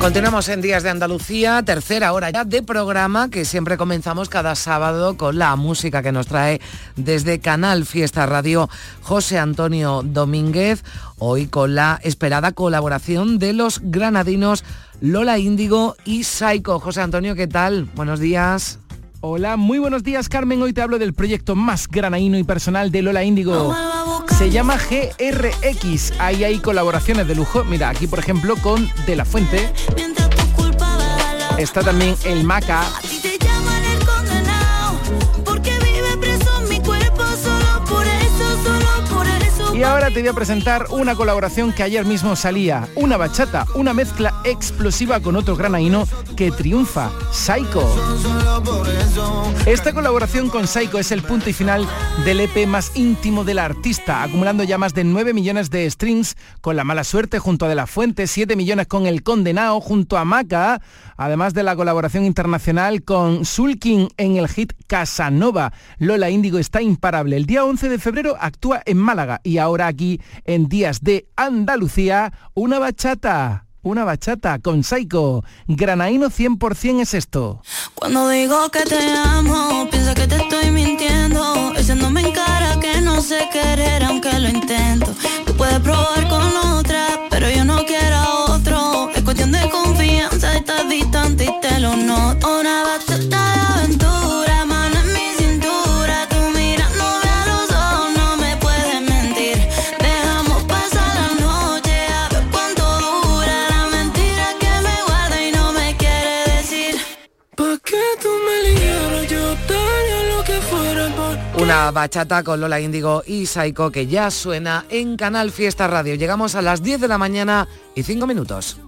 Continuamos en Días de Andalucía, tercera hora ya de programa que siempre comenzamos cada sábado con la música que nos trae desde Canal Fiesta Radio José Antonio Domínguez, hoy con la esperada colaboración de los granadinos Lola Índigo y Saiko. José Antonio, ¿qué tal? Buenos días. Hola, muy buenos días Carmen. Hoy te hablo del proyecto más granaíno y personal de Lola Índigo. Se llama GRX. Ahí hay colaboraciones de lujo. Mira, aquí por ejemplo con De La Fuente. Está también el Maca. Y ahora te voy a presentar una colaboración que ayer mismo salía, una bachata, una mezcla explosiva con otro granaíno que triunfa, Psycho. Esta colaboración con Psycho es el punto y final del EP más íntimo del artista, acumulando ya más de 9 millones de streams con La Mala Suerte junto a De La Fuente, 7 millones con El Condenado junto a Maca, además de la colaboración internacional con Sulkin en el hit Casanova. Lola Índigo está imparable. El día 11 de febrero actúa en Málaga y aquí en Días de Andalucía, una bachata. Una bachata con Saiko. Granaíno 100% es esto. Cuando digo que te amo, piensa que te estoy mintiendo. Echándome en cara que no sé querer aunque lo intento. Bachata con Lola Índigo y Saiko que ya suena en Canal Fiesta Radio. Llegamos a las 10 de la mañana y 5 minutos.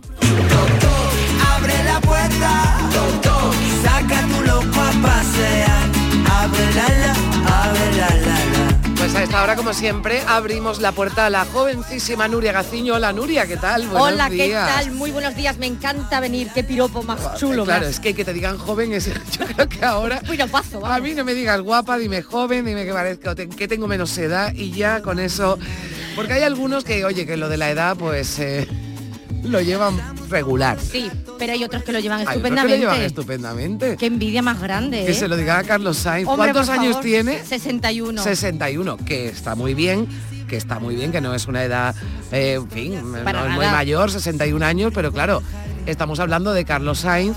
Abre la puerta, saca tu loco a pasear. Abre la a esta hora, como siempre, abrimos la puerta a la jovencísima Nuria Gaciño. Hola Nuria, ¿qué tal? Buenos Hola, ¿qué días. tal? Muy buenos días, me encanta venir, qué piropo más chulo. Claro, más. es que que te digan joven es, yo creo que ahora Piropazo, a vamos. mí no me digas guapa, dime joven, dime que parezco que tengo menos edad y ya con eso, porque hay algunos que, oye, que lo de la edad, pues eh, lo llevan regular. Sí, pero hay otros que lo llevan Hay otros que lo estupendamente. llevan estupendamente. Qué envidia más grande, Que ¿eh? se lo diga a Carlos Sainz. Hombre, ¿Cuántos años favor, tiene? 61. 61, que está muy bien, que está muy bien, que no es una edad, eh, en fin, Para no es muy mayor, 61 años, pero claro, estamos hablando de Carlos Sainz,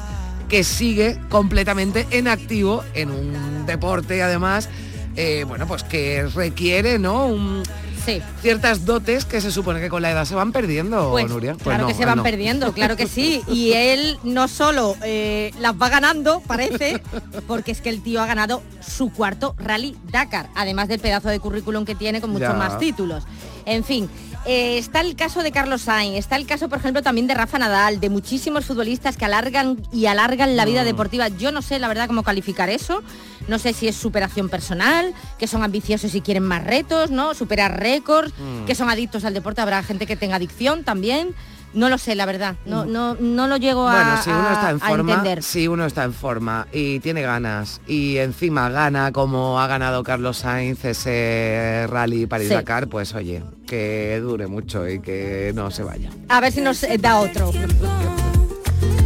que sigue completamente en activo en un deporte, además, eh, bueno, pues que requiere, ¿no? Un- Sí. ciertas dotes que se supone que con la edad se van perdiendo, Pues, Nuria. Pues claro no, que se van no. perdiendo, claro que sí. Y él no solo eh, las va ganando, parece, porque es que el tío ha ganado su cuarto Rally Dakar, además del pedazo de currículum que tiene con muchos Ya. más títulos. En fin, eh, está el caso de Carlos Sainz, está el caso, por ejemplo, también de Rafa Nadal, de muchísimos futbolistas que alargan y alargan la vida Mm. deportiva. Yo no sé, la verdad, cómo calificar eso. No sé si es superación personal, que son ambiciosos y quieren más retos, ¿no? Superar récords, Mm. que son adictos al deporte. Habrá gente que tenga adicción también. No lo sé, la verdad. No, no, no lo llego a. Bueno, si uno está en forma, entender. si uno está en forma y tiene ganas y encima gana como ha ganado Carlos Sainz ese rally París-Dakar, pues oye, que dure mucho y que no se vaya. A ver si nos eh, da otro.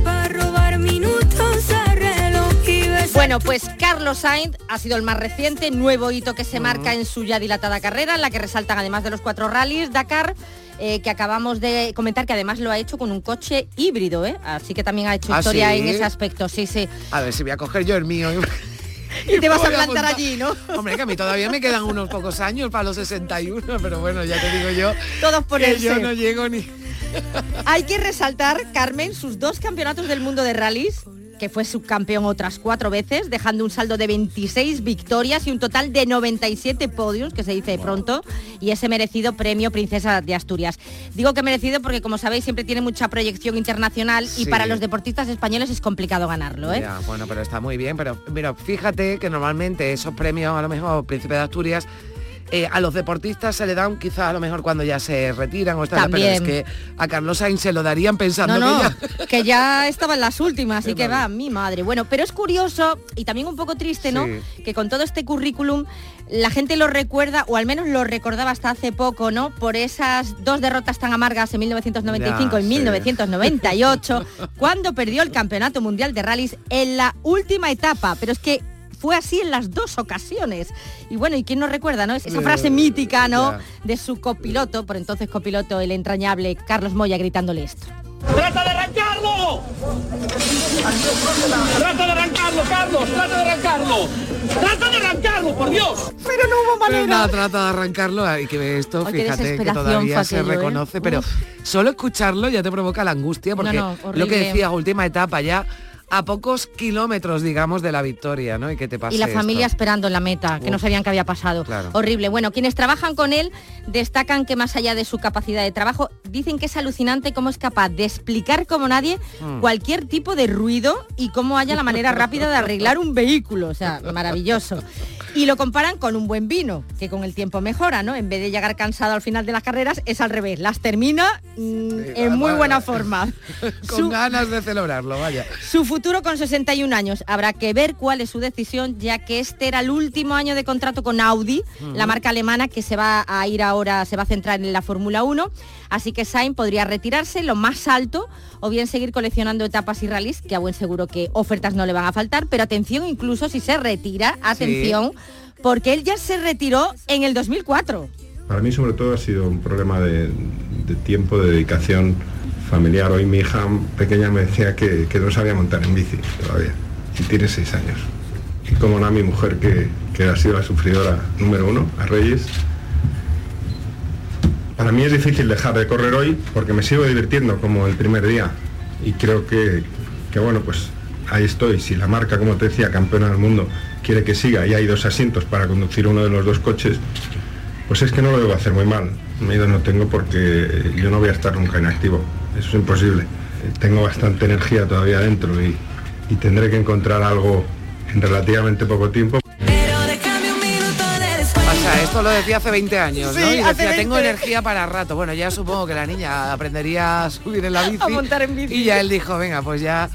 Para Bueno, pues Carlos Sainz ha sido el más reciente, nuevo hito que se marca en su ya dilatada carrera, en la que resaltan además de los cuatro rallies Dakar, eh, que acabamos de comentar que además lo ha hecho con un coche híbrido, ¿eh? así que también ha hecho ¿Ah, historia sí? en ese aspecto, sí, sí. A ver si voy a coger yo el mío. Y te vas a plantar allí, ¿no? Hombre, que a mí todavía me quedan unos pocos años para los 61, pero bueno, ya te digo yo Todos que ponerse. yo no llego ni... Hay que resaltar, Carmen, sus dos campeonatos del mundo de rallies que fue subcampeón otras cuatro veces, dejando un saldo de 26 victorias y un total de 97 podios, que se dice pronto, y ese merecido premio Princesa de Asturias. Digo que merecido porque, como sabéis, siempre tiene mucha proyección internacional y para los deportistas españoles es complicado ganarlo, ¿eh? Ya, bueno, pero está muy bien. Pero mira, fíjate que normalmente esos premios, a lo mejor Príncipe de Asturias, eh, a los deportistas se le dan quizás a lo mejor cuando ya se retiran o están, pero es que a Carlos Sainz se lo darían pensando No, no, que ya... que ya estaba en las últimas, así Qué que va, mi madre. Bueno, pero es curioso y también un poco triste, ¿no? Sí. Que con todo este currículum la gente lo recuerda, o al menos lo recordaba hasta hace poco, ¿no? Por esas dos derrotas tan amargas en 1995 Ya, y sí. 1998, cuando perdió el Campeonato Mundial de Rallys en la última etapa. Pero es que fue así en las dos ocasiones. Y bueno, ¿y quién nos recuerda, no? Esa frase Eh, mítica, ¿no? De su copiloto, por entonces copiloto, el entrañable Carlos Moya, gritándole esto. ¡Trata de arrancarlo! ¡Trata de arrancarlo, Carlos! ¡Trata de arrancarlo! ¡Trata de arrancarlo, por Dios! Pero no hubo Pero nada, trata de arrancarlo y que ve esto, Ay, fíjate que desesperación todavía se aquello, ¿eh? reconoce, pero Uf. solo escucharlo ya te provoca la angustia porque No, no, lo que decías, última etapa ya a pocos kilómetros, digamos, de la victoria, ¿no? Y que te pase y la esto. familia esperando en la meta, que no sabían qué había pasado. Claro. Horrible. Bueno, quienes trabajan con él destacan que más allá de su capacidad de trabajo, dicen que es alucinante cómo es capaz de explicar como nadie Mm. cualquier tipo de ruido y cómo haya la manera rápida de arreglar un vehículo. O sea, maravilloso. Y lo comparan con un buen vino, que con el tiempo mejora, ¿no? En vez de llegar cansado al final de las carreras, es al revés. Las termina mm, en muy buena forma. Con Su- ganas de celebrarlo, vaya. su futuro con 61 años. Habrá que ver cuál es su decisión, ya que este era el último año de contrato con Audi, la marca alemana que se va a ir ahora, se va a centrar en la Fórmula 1. Así que Sainz podría retirarse lo más alto o bien seguir coleccionando etapas y rallies, que a buen seguro que ofertas no le van a faltar. Pero atención, incluso si se retira, atención, porque él ya se retiró en el 2004. Para mí sobre todo ha sido un problema de, de tiempo, de dedicación familiar. Hoy mi hija pequeña me decía que, que no sabía montar en bici todavía y tiene seis años. Y como no a mi mujer que, que ha sido la sufridora número uno, a Reyes. Para mí es difícil dejar de correr hoy porque me sigo divirtiendo como el primer día y creo que, que bueno pues ahí estoy. Si la marca, como te decía, campeona del mundo, quiere que siga y hay dos asientos para conducir uno de los dos coches, pues es que no lo debo hacer muy mal. Miedo no tengo porque yo no voy a estar nunca inactivo. Eso es imposible. Tengo bastante energía todavía dentro y, y tendré que encontrar algo en relativamente poco tiempo. Esto lo decía hace 20 años, ¿no? Y decía, tengo 20. energía para rato. Bueno, ya supongo que la niña aprendería a subir en la bici. A montar en bici. Y ya él dijo, venga, pues ya,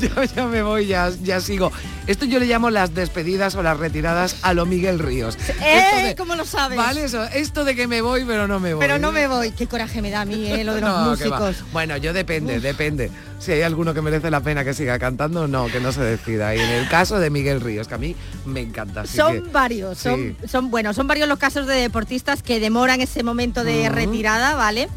ya, ya me voy, ya, ya sigo. Esto yo le llamo las despedidas o las retiradas a lo Miguel Ríos. ¡Eh! de- ¿Cómo lo sabes? Vale, eso, esto de que me voy, pero no me voy. Pero no me voy. Qué coraje me da a mí, ¿eh? Lo de los No, músicos. Bueno, yo depende, depende. Si hay alguno que merece la pena que siga cantando, no, que no se decida. Y en el caso de Miguel Ríos, que a mí me encanta. son que- varios, son, son bueno, son varios los casos de deportistas que demoran ese momento de retirada, ¿vale?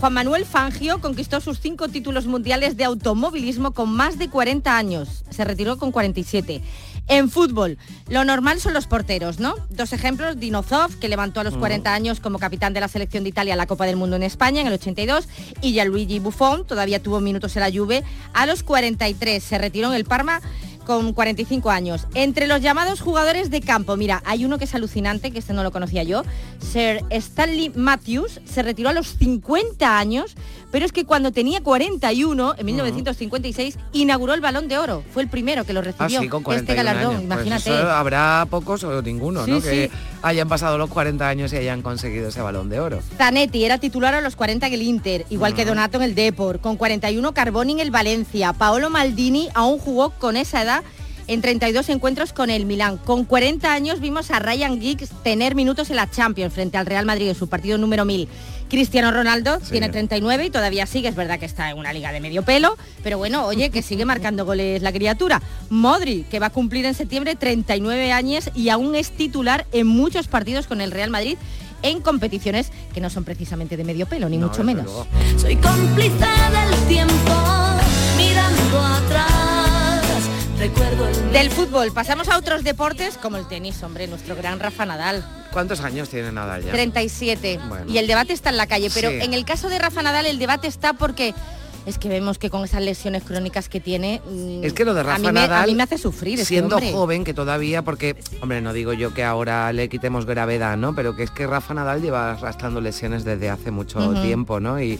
Juan Manuel Fangio conquistó sus cinco títulos mundiales de automovilismo con más de 40 años. Se retiró con 47. En fútbol, lo normal son los porteros, ¿no? Dos ejemplos, Dinozov, que levantó a los 40 años como capitán de la selección de Italia a la Copa del Mundo en España en el 82, y Gianluigi Buffon, todavía tuvo minutos en la Juve, a los 43. Se retiró en el Parma con 45 años. Entre los llamados jugadores de campo, mira, hay uno que es alucinante, que este no lo conocía yo, Sir Stanley Matthews, se retiró a los 50 años, pero es que cuando tenía 41, en 1956, inauguró el Balón de Oro. Fue el primero que lo Ah, recibió, sí, con 41 este galardón, años. Pues imagínate. eso habrá pocos o ninguno, Sí, ¿no? Que. Hayan pasado los 40 años y hayan conseguido ese balón de oro. Zanetti era titular a los 40 en el Inter, igual que Donato en el Depor, con 41 Carboni en el Valencia, Paolo Maldini aún jugó con esa edad en 32 encuentros con el Milán. Con 40 años vimos a Ryan Giggs tener minutos en la Champions frente al Real Madrid en su partido número 1000. Cristiano Ronaldo tiene 39 y todavía sigue, es verdad que está en una liga de medio pelo, pero bueno, oye, que sigue marcando goles la criatura. Modri, que va a cumplir en septiembre 39 años y aún es titular en muchos partidos con el Real Madrid en competiciones que no son precisamente de medio pelo, ni No, mucho menos. luego. Soy cómplice del tiempo, mirando atrás. Recuerdo el Del fútbol pasamos a otros deportes como el tenis, hombre, nuestro gran Rafa Nadal, ¿Cuántos años tiene Nadal ya? 37. Bueno. Y el debate está en la calle, pero Sí. en el caso de Rafa Nadal el debate está porque es que vemos que con esas lesiones crónicas que tiene, mm, Es que lo de Rafa a mí me, Nadal, a mí me hace sufrir. este siendo joven que todavía, porque, hombre, no digo yo que ahora le quitemos gravedad, ¿no? Pero que es que Rafa Nadal lleva arrastrando lesiones desde hace mucho tiempo, ¿no? Y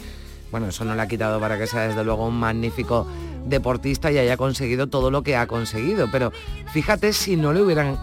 bueno, eso no le ha quitado para que sea desde luego un magnífico deportista y haya conseguido todo lo que ha conseguido. Pero fíjate si no le hubieran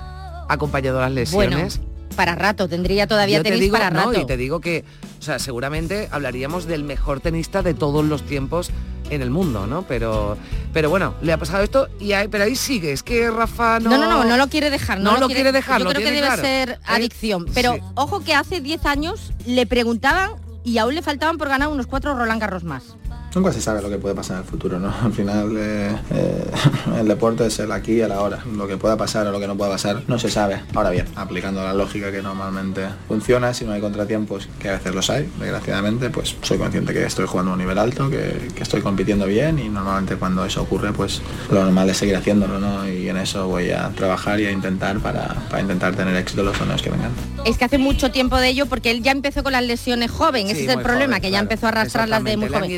acompañado las Bueno, lesiones. para rato, tendría todavía Yo te tenis digo, para no, rato. y te digo que, o sea, seguramente hablaríamos del mejor tenista de todos los tiempos en el mundo, ¿no? Pero, pero bueno, le ha pasado esto y ahí, pero ahí sigue. Es que Rafa no. No, no, no, no lo quiere dejar. No, No lo quiere dejar, Yo lo creo que debe claro. ser adicción. Pero Sí. ojo que hace 10 años le preguntaban y aún le faltaban por ganar unos cuatro Roland Garros más. Nunca se sabe lo que puede pasar en el futuro, ¿no? Al final eh, eh, el deporte es el aquí y el ahora. Lo que pueda pasar o lo que no pueda pasar no se sabe. Ahora bien, aplicando la lógica que normalmente funciona, si no hay contratiempos, que a veces los hay, desgraciadamente, pues soy consciente que estoy jugando a un nivel alto, que, que estoy compitiendo bien y normalmente cuando eso ocurre, pues lo normal es seguir haciéndolo, ¿no? Y en eso voy a trabajar y a intentar para, para intentar tener éxito los torneos que vengan. Es que hace mucho tiempo de ello porque él ya empezó con las lesiones joven. Ese es el problema, joven, que ya empezó a arrastrarlas de muy joven.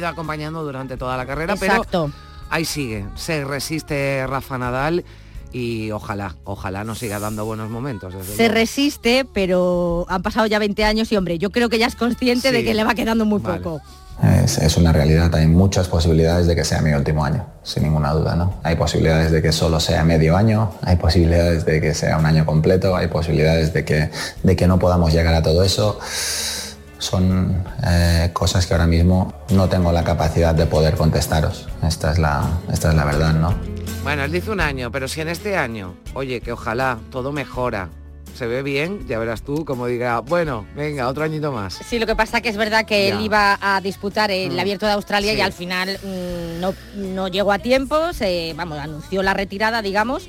Acompañando durante toda la carrera, Exacto. pero ahí sigue. Se resiste Rafa Nadal y ojalá, ojalá nos siga dando buenos momentos. desde Se luego. resiste, pero han pasado ya 20 años y hombre, yo creo que ya es consciente de que le va quedando muy Vale. poco. Es, es una realidad, hay muchas posibilidades de que sea mi último año, sin ninguna duda, ¿no? Hay posibilidades de que solo sea medio año, hay posibilidades de que sea un año completo, hay posibilidades de que, de que no podamos llegar a todo eso. Son eh, cosas que ahora mismo no tengo la capacidad de poder contestaros. Esta es la, esta es la verdad, ¿no? Bueno, él dice un año, pero si en este año, oye, que ojalá todo mejora, se ve bien, ya verás tú como diga, bueno, venga, otro añito más. Sí, lo que pasa que es verdad que Ya. él iba a disputar el Mm. abierto de Australia Sí. y al final mm, no, no llegó a tiempo, se, vamos, anunció la retirada, digamos.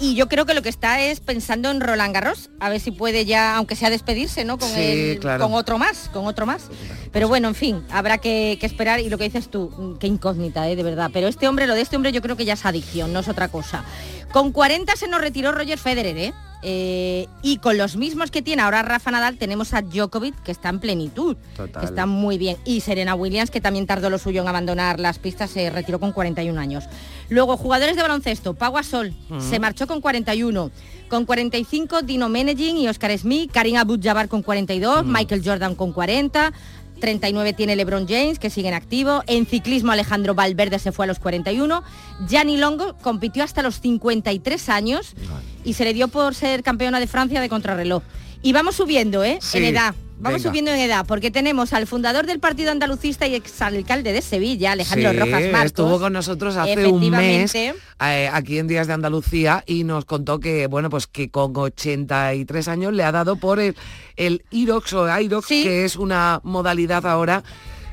Y yo creo que lo que está es pensando en Roland Garros, a ver si puede ya, aunque sea despedirse, ¿no? Con, Sí, el- claro. con otro más, con otro más. Pero bueno, en fin, habrá que, que esperar y lo que dices tú, mm, qué incógnita, ¿eh? de verdad. Pero este hombre, lo de este hombre yo creo que ya es adicción, no es otra cosa. Con 40 se nos retiró Roger Federer, ¿eh? Eh, y con los mismos que tiene ahora Rafa Nadal tenemos a Djokovic que está en plenitud, Total. que está muy bien. Y Serena Williams que también tardó lo suyo en abandonar las pistas, se retiró con 41 años. Luego, jugadores de baloncesto, Pau Gasol Ujú. se marchó con 41. Con 45, Dino Menegin y Oscar Smith, Karim Abdul-Jabbar con 42, Michael Jordan con 40, 39 tiene LeBron James, que sigue en activo. En ciclismo Alejandro Valverde se fue a los 41. Gianni Longo compitió hasta los 53 años y se le dio por ser campeona de Francia de contrarreloj. Y vamos subiendo, ¿eh? Sí, en edad. Vamos venga. subiendo en edad, porque tenemos al fundador del Partido Andalucista y exalcalde de Sevilla, Alejandro Sí, Rojas Marcos. estuvo con nosotros hace un mes eh, aquí en Días de Andalucía y nos contó que bueno pues que con 83 años le ha dado por el, el IROX o IROX que es una modalidad ahora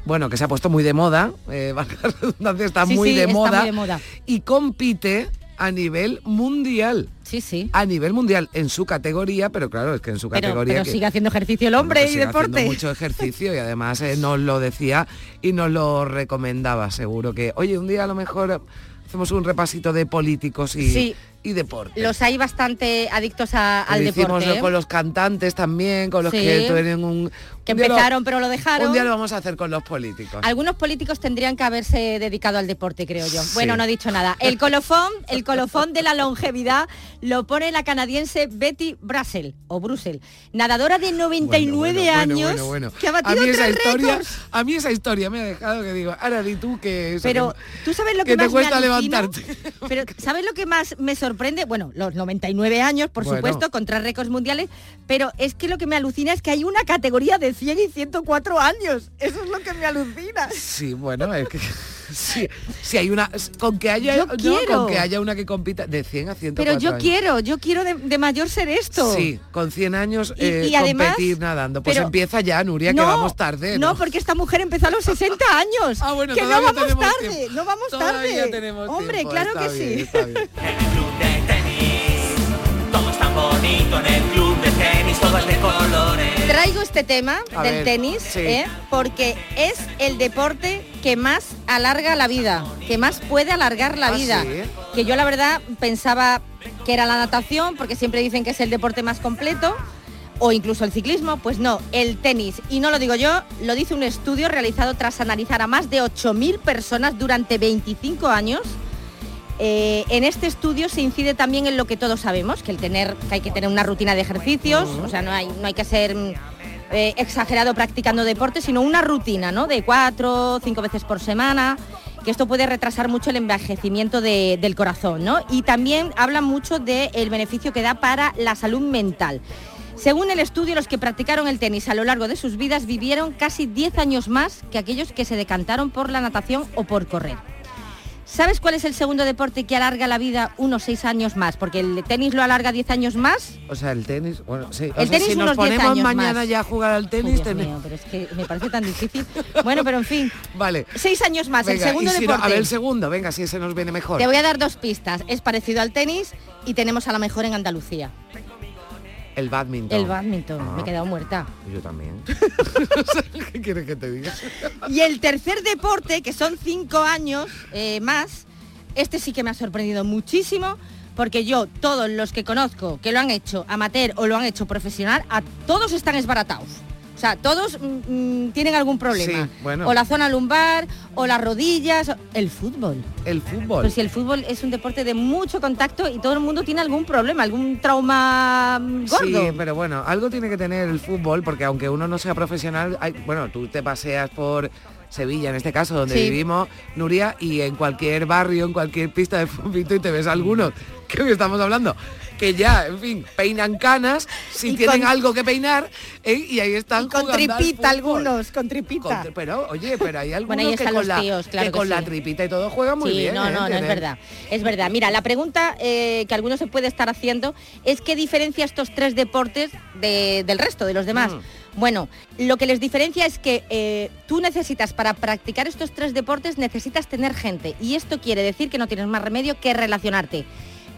bueno que se ha puesto muy de moda eh, está, Sí, muy, sí, de está moda, muy de moda. y compite a nivel mundial sí sí a nivel mundial en su categoría pero claro es que en su Pero, categoría pero que- sigue haciendo ejercicio el hombre y sigue deporte. haciendo mucho ejercicio y además eh, nos lo decía y nos lo recomendaba seguro que oye un día a lo mejor hacemos un repasito de políticos y, Sí. y deporte Los hay bastante adictos a- al deporte. ¿eh? con los cantantes también con los Sí. que tienen un Que lo- empezaron, pero lo dejaron. un día lo vamos a hacer con los políticos Algunos políticos tendrían que haberse dedicado al deporte, creo yo. Bueno, no he dicho nada. El colofón, el colofón de la longevidad lo pone la canadiense Betty Brassel o Brussel, nadadora de 99 Bueno, bueno, años bueno, que ha a batido mí esa historia récords. a mí esa historia me ha dejado que digo ahora di tú que eso Pero que- tú sabes lo que, que te más cuesta me levantarte. Pero ¿sabes lo que más me sorprende? Bueno, los 99 años, por supuesto, con tres récords mundiales, pero es que lo que me alucina es que hay una categoría de 100 y 104 años. Eso es lo que me alucina. Sí, bueno, es que sí, sí hay una con que haya Yo no, quiero. con que haya una que compita de 100 a 104 Pero yo años. quiero, yo quiero de, de mayor ser esto. Sí, con 100 años Y- eh, y además- competir nadando. Pues pero- empieza ya, Nuria, que No, vamos tarde. No, porque esta mujer empezó a los 60 años. Ah, bueno, que no vamos tarde, tiempo. no vamos Todavía tarde. tenemos Hombre, tiempo, claro está que bien, sí. está bien. Todo es tan bonito en el club Traigo este tema A del ver, tenis sí. ¿eh? porque es el deporte que más alarga la vida, que más puede alargar la Ah, vida. ¿sí? Que yo la verdad pensaba que era la natación, porque siempre dicen que es el deporte más completo, o incluso el ciclismo, pues no, el tenis. Y no lo digo yo, lo dice un estudio realizado tras analizar a más de 8.000 personas durante 25 años. Eh, en este estudio se incide también en lo que todos sabemos, que el tener, que hay que tener una rutina de ejercicios, o sea, no hay, no hay que ser eh, exagerado practicando deporte, sino una rutina, ¿no? De cuatro, cinco veces por semana, que esto puede retrasar mucho el envejecimiento de- del corazón, ¿no? Y también hablan mucho del beneficio que da para la salud mental. Según el estudio, los que practicaron el tenis a lo largo de sus vidas vivieron casi 10 años más que aquellos que se decantaron por la natación o por correr. ¿Sabes cuál es el segundo deporte que alarga la vida unos 6 años más? Porque el tenis lo alarga 10 años más. O sea, el tenis, bueno, sí. O El sea, tenis si nos unos 10 ponemos años mañana más. ya a jugar al Uy, tenis, Dios ten- mío, pero es que me parece tan difícil. Bueno, pero en fin. Vale. Seis años más, Venga, el segundo si no- deporte. a ver el segundo, venga, si ese nos viene mejor. Te voy a dar dos pistas. Es parecido al tenis y tenemos a la mejor en Andalucía. El badminton. El badminton. Me he Ah. quedado muerta. Yo también. ¿Qué quieres que te diga? Y el tercer deporte, que son cinco años eh, más, este sí que me ha sorprendido muchísimo, porque yo, todos los que conozco que lo han hecho amateur o lo han hecho profesional, a todos están esbaratados. O sea, todos mm, mm, tienen algún problema. Sí, bueno. O la zona lumbar, o las rodillas, el fútbol. El fútbol. Pues si el fútbol es un deporte de mucho contacto y todo el mundo tiene algún problema, algún trauma mm, gordo. Sí, pero bueno, algo tiene que tener el fútbol, porque aunque uno no sea profesional, hay- bueno, tú te paseas por Sevilla, en este caso, donde Sí. vivimos, Nuria, y en cualquier barrio, en cualquier pista de fútbol, y te ves algunos, hoy estamos hablando, que ya, en fin, peinan canas, si Y tienen con- algo que peinar, ¿eh? y ahí están con jugando tripita algunos, con tripita. Con- pero, oye, pero hay algunos Bueno, ahí que están con, los la, tíos, claro que que con la tripita y todo juegan muy sí, bien. no, ¿eh? no, no, es verdad. Es verdad. Mira, la pregunta eh, que algunos se puede estar haciendo es qué diferencia estos tres deportes de- del resto, de los demás. Mm. Bueno, lo que les diferencia es que eh, tú necesitas, para practicar estos tres deportes, necesitas tener gente. Y esto quiere decir que no tienes más remedio que relacionarte.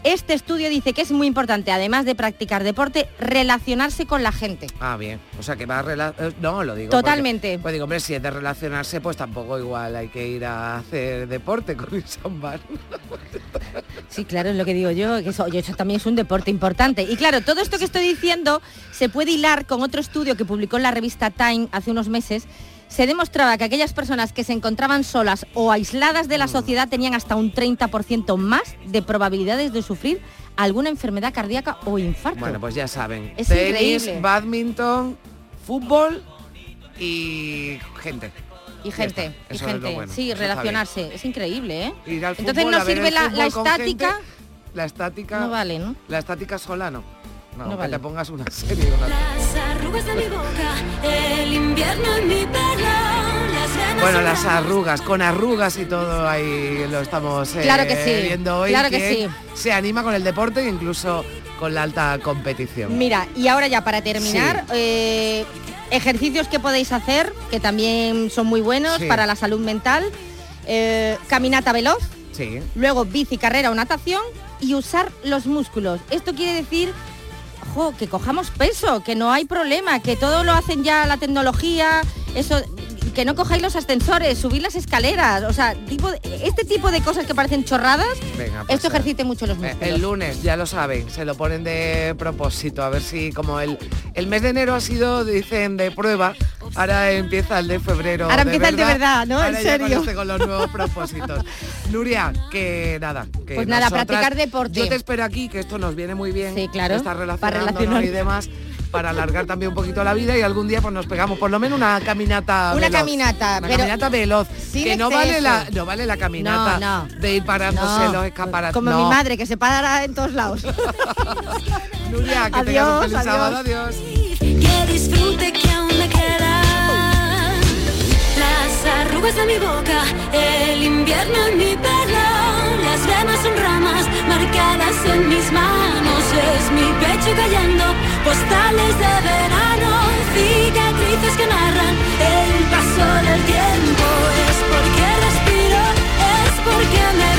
Este estudio dice que es muy importante, además de practicar deporte, relacionarse con la gente. Ah, bien. O sea, que va a rela- eh, No, lo digo. porque- Totalmente. Pues digo, hombre, si es de relacionarse, pues tampoco igual hay que ir a hacer deporte con irse a un bar. Sí, claro, es lo que digo yo, que eso, eso también es un deporte importante. Y claro, todo esto que estoy diciendo se puede hilar con otro estudio que publicó en la revista Time hace unos meses. Se demostraba que aquellas personas que se encontraban solas o aisladas de la Mm. sociedad tenían hasta un 30% más de probabilidades de sufrir alguna enfermedad cardíaca o infarto. Bueno, pues ya saben. Es Tenis, increíble. badminton, fútbol y gente. y gente, y gente, bueno, sí, eso relacionarse, es increíble, ¿eh? Al Entonces fútbol, no sirve la, la fútbol con gente, estática, La estática. no vale, ¿no? La estática sola no. No, No que vale. te pongas una serie. una- Las arrugas de mi boca, el invierno en mi pelo, las Bueno, en las arrugas, con arrugas y todo ahí lo estamos eh, Claro que sí, viendo hoy. claro que sí. Se anima con el deporte e incluso con la alta competición. Mira, y ahora ya para terminar, eh, ejercicios que podéis hacer, que también son muy buenos Sí. para la salud mental. Eh, caminata veloz, Sí. luego bici, carrera o natación y usar los músculos. Esto quiere decir que cojamos peso, que no hay problema, que todo lo hacen ya la tecnología, eso que no cojáis los ascensores, subir las escaleras, o sea, tipo de- este tipo de cosas que parecen chorradas, Venga, pues, esto eh, ejercite mucho los Eh, músculos. El lunes, ya lo saben, se lo ponen de propósito, a ver si como el, el mes de enero ha sido, dicen, de prueba, ahora empieza el de febrero. Ahora empieza el de verdad, ¿no? Ahora En serio. este, con los nuevos propósitos. Nuria, que nada, que Pues nada, nosotras- practicar deporte. Yo te espero aquí, que esto nos viene muy bien. Sí, claro, para relacionándonos relacionar. y demás, para alargar también un poquito la vida y algún día pues nos pegamos por lo menos una caminata Una veloz. caminata, Una pero caminata veloz. sin Que no vale, la, no vale la caminata No, no. de ir parándose No, los escaparates. como no. mi madre que se para en todos lados. Nuria, que Adiós, tengas un feliz adiós. sábado, adiós. Que disfrute que aún me queda Las arrugas de mi boca, el invierno en mi pelo Las venas son ramas marcadas en mis manos Es mi pecho cayendo, postales de verano Cicatrices que narran el paso del tiempo Es porque respiro, es porque me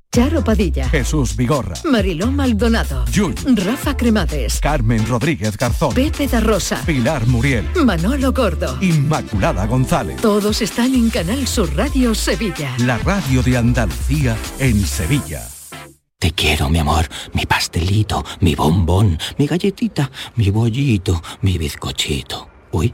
Charo Padilla, Jesús Vigorra, Mariló Maldonado, Yul, Rafa Cremades, Carmen Rodríguez Garzón, Pepe da Rosa, Pilar Muriel, Manolo Gordo. Inmaculada González. Todos están en Canal Sur Radio Sevilla. La radio de Andalucía en Sevilla. Te quiero, mi amor, mi pastelito, mi bombón, mi galletita, mi bollito, mi bizcochito. Uy,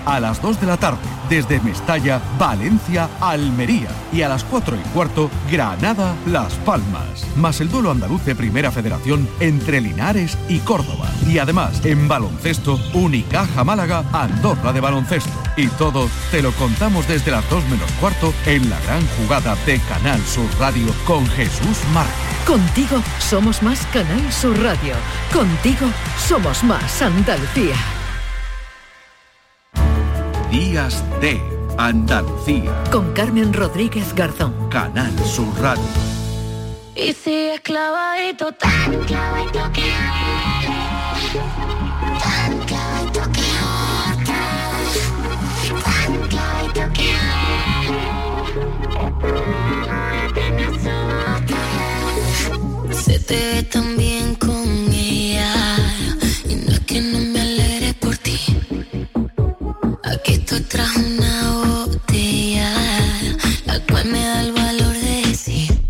A las 2 de la tarde, desde Mestalla, Valencia, Almería. Y a las 4 y cuarto, Granada, Las Palmas. Más el duelo andaluz de Primera Federación entre Linares y Córdoba. Y además, en baloncesto, Unicaja Málaga, Andorra de baloncesto. Y todo te lo contamos desde las 2 menos cuarto en la gran jugada de Canal Sur Radio con Jesús Márquez. Contigo somos más Canal Sur Radio. Contigo somos más Andalucía. Días de Andalucía. Con Carmen Rodríguez Garzón. Canal Sur Radio. Y si es clavadito, tan clavadito que tan clavadito que tan clavadito que Se te ve tan bien con ella y no es que no me. Aquí estoy tras una botella, la cual me da el valor de decir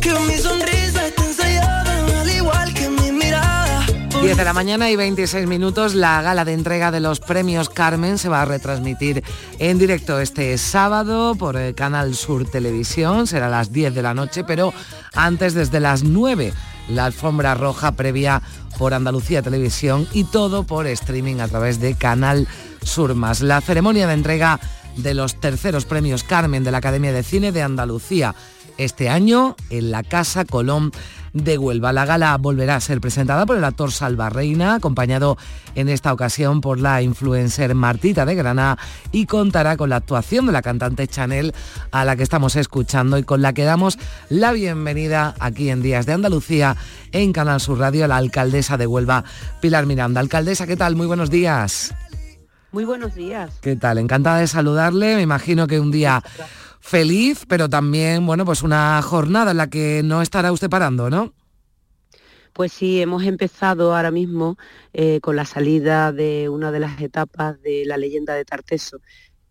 que mi sonrisa está ensayada al igual que mi mirada. 10 de la mañana y 26 minutos, la gala de entrega de los premios Carmen se va a retransmitir en directo este sábado por el Canal Sur Televisión, será a las 10 de la noche, pero antes desde las 9 la alfombra roja previa por Andalucía Televisión y todo por streaming a través de Canal Sur Más. La ceremonia de entrega de los terceros premios Carmen de la Academia de Cine de Andalucía este año en la Casa Colón de Huelva. La gala volverá a ser presentada por el actor Salva Reina, acompañado en esta ocasión por la influencer Martita de Granada y contará con la actuación de la cantante Chanel a la que estamos escuchando y con la que damos la bienvenida aquí en Días de Andalucía en Canal Sur Radio a la alcaldesa de Huelva, Pilar Miranda. Alcaldesa, ¿qué tal? Muy buenos días. Muy buenos días. ¿Qué tal? Encantada de saludarle. Me imagino que un día feliz, pero también, bueno, pues una jornada en la que no estará usted parando, ¿no? Pues sí, hemos empezado ahora mismo eh, con la salida de una de las etapas de la leyenda de Tarteso,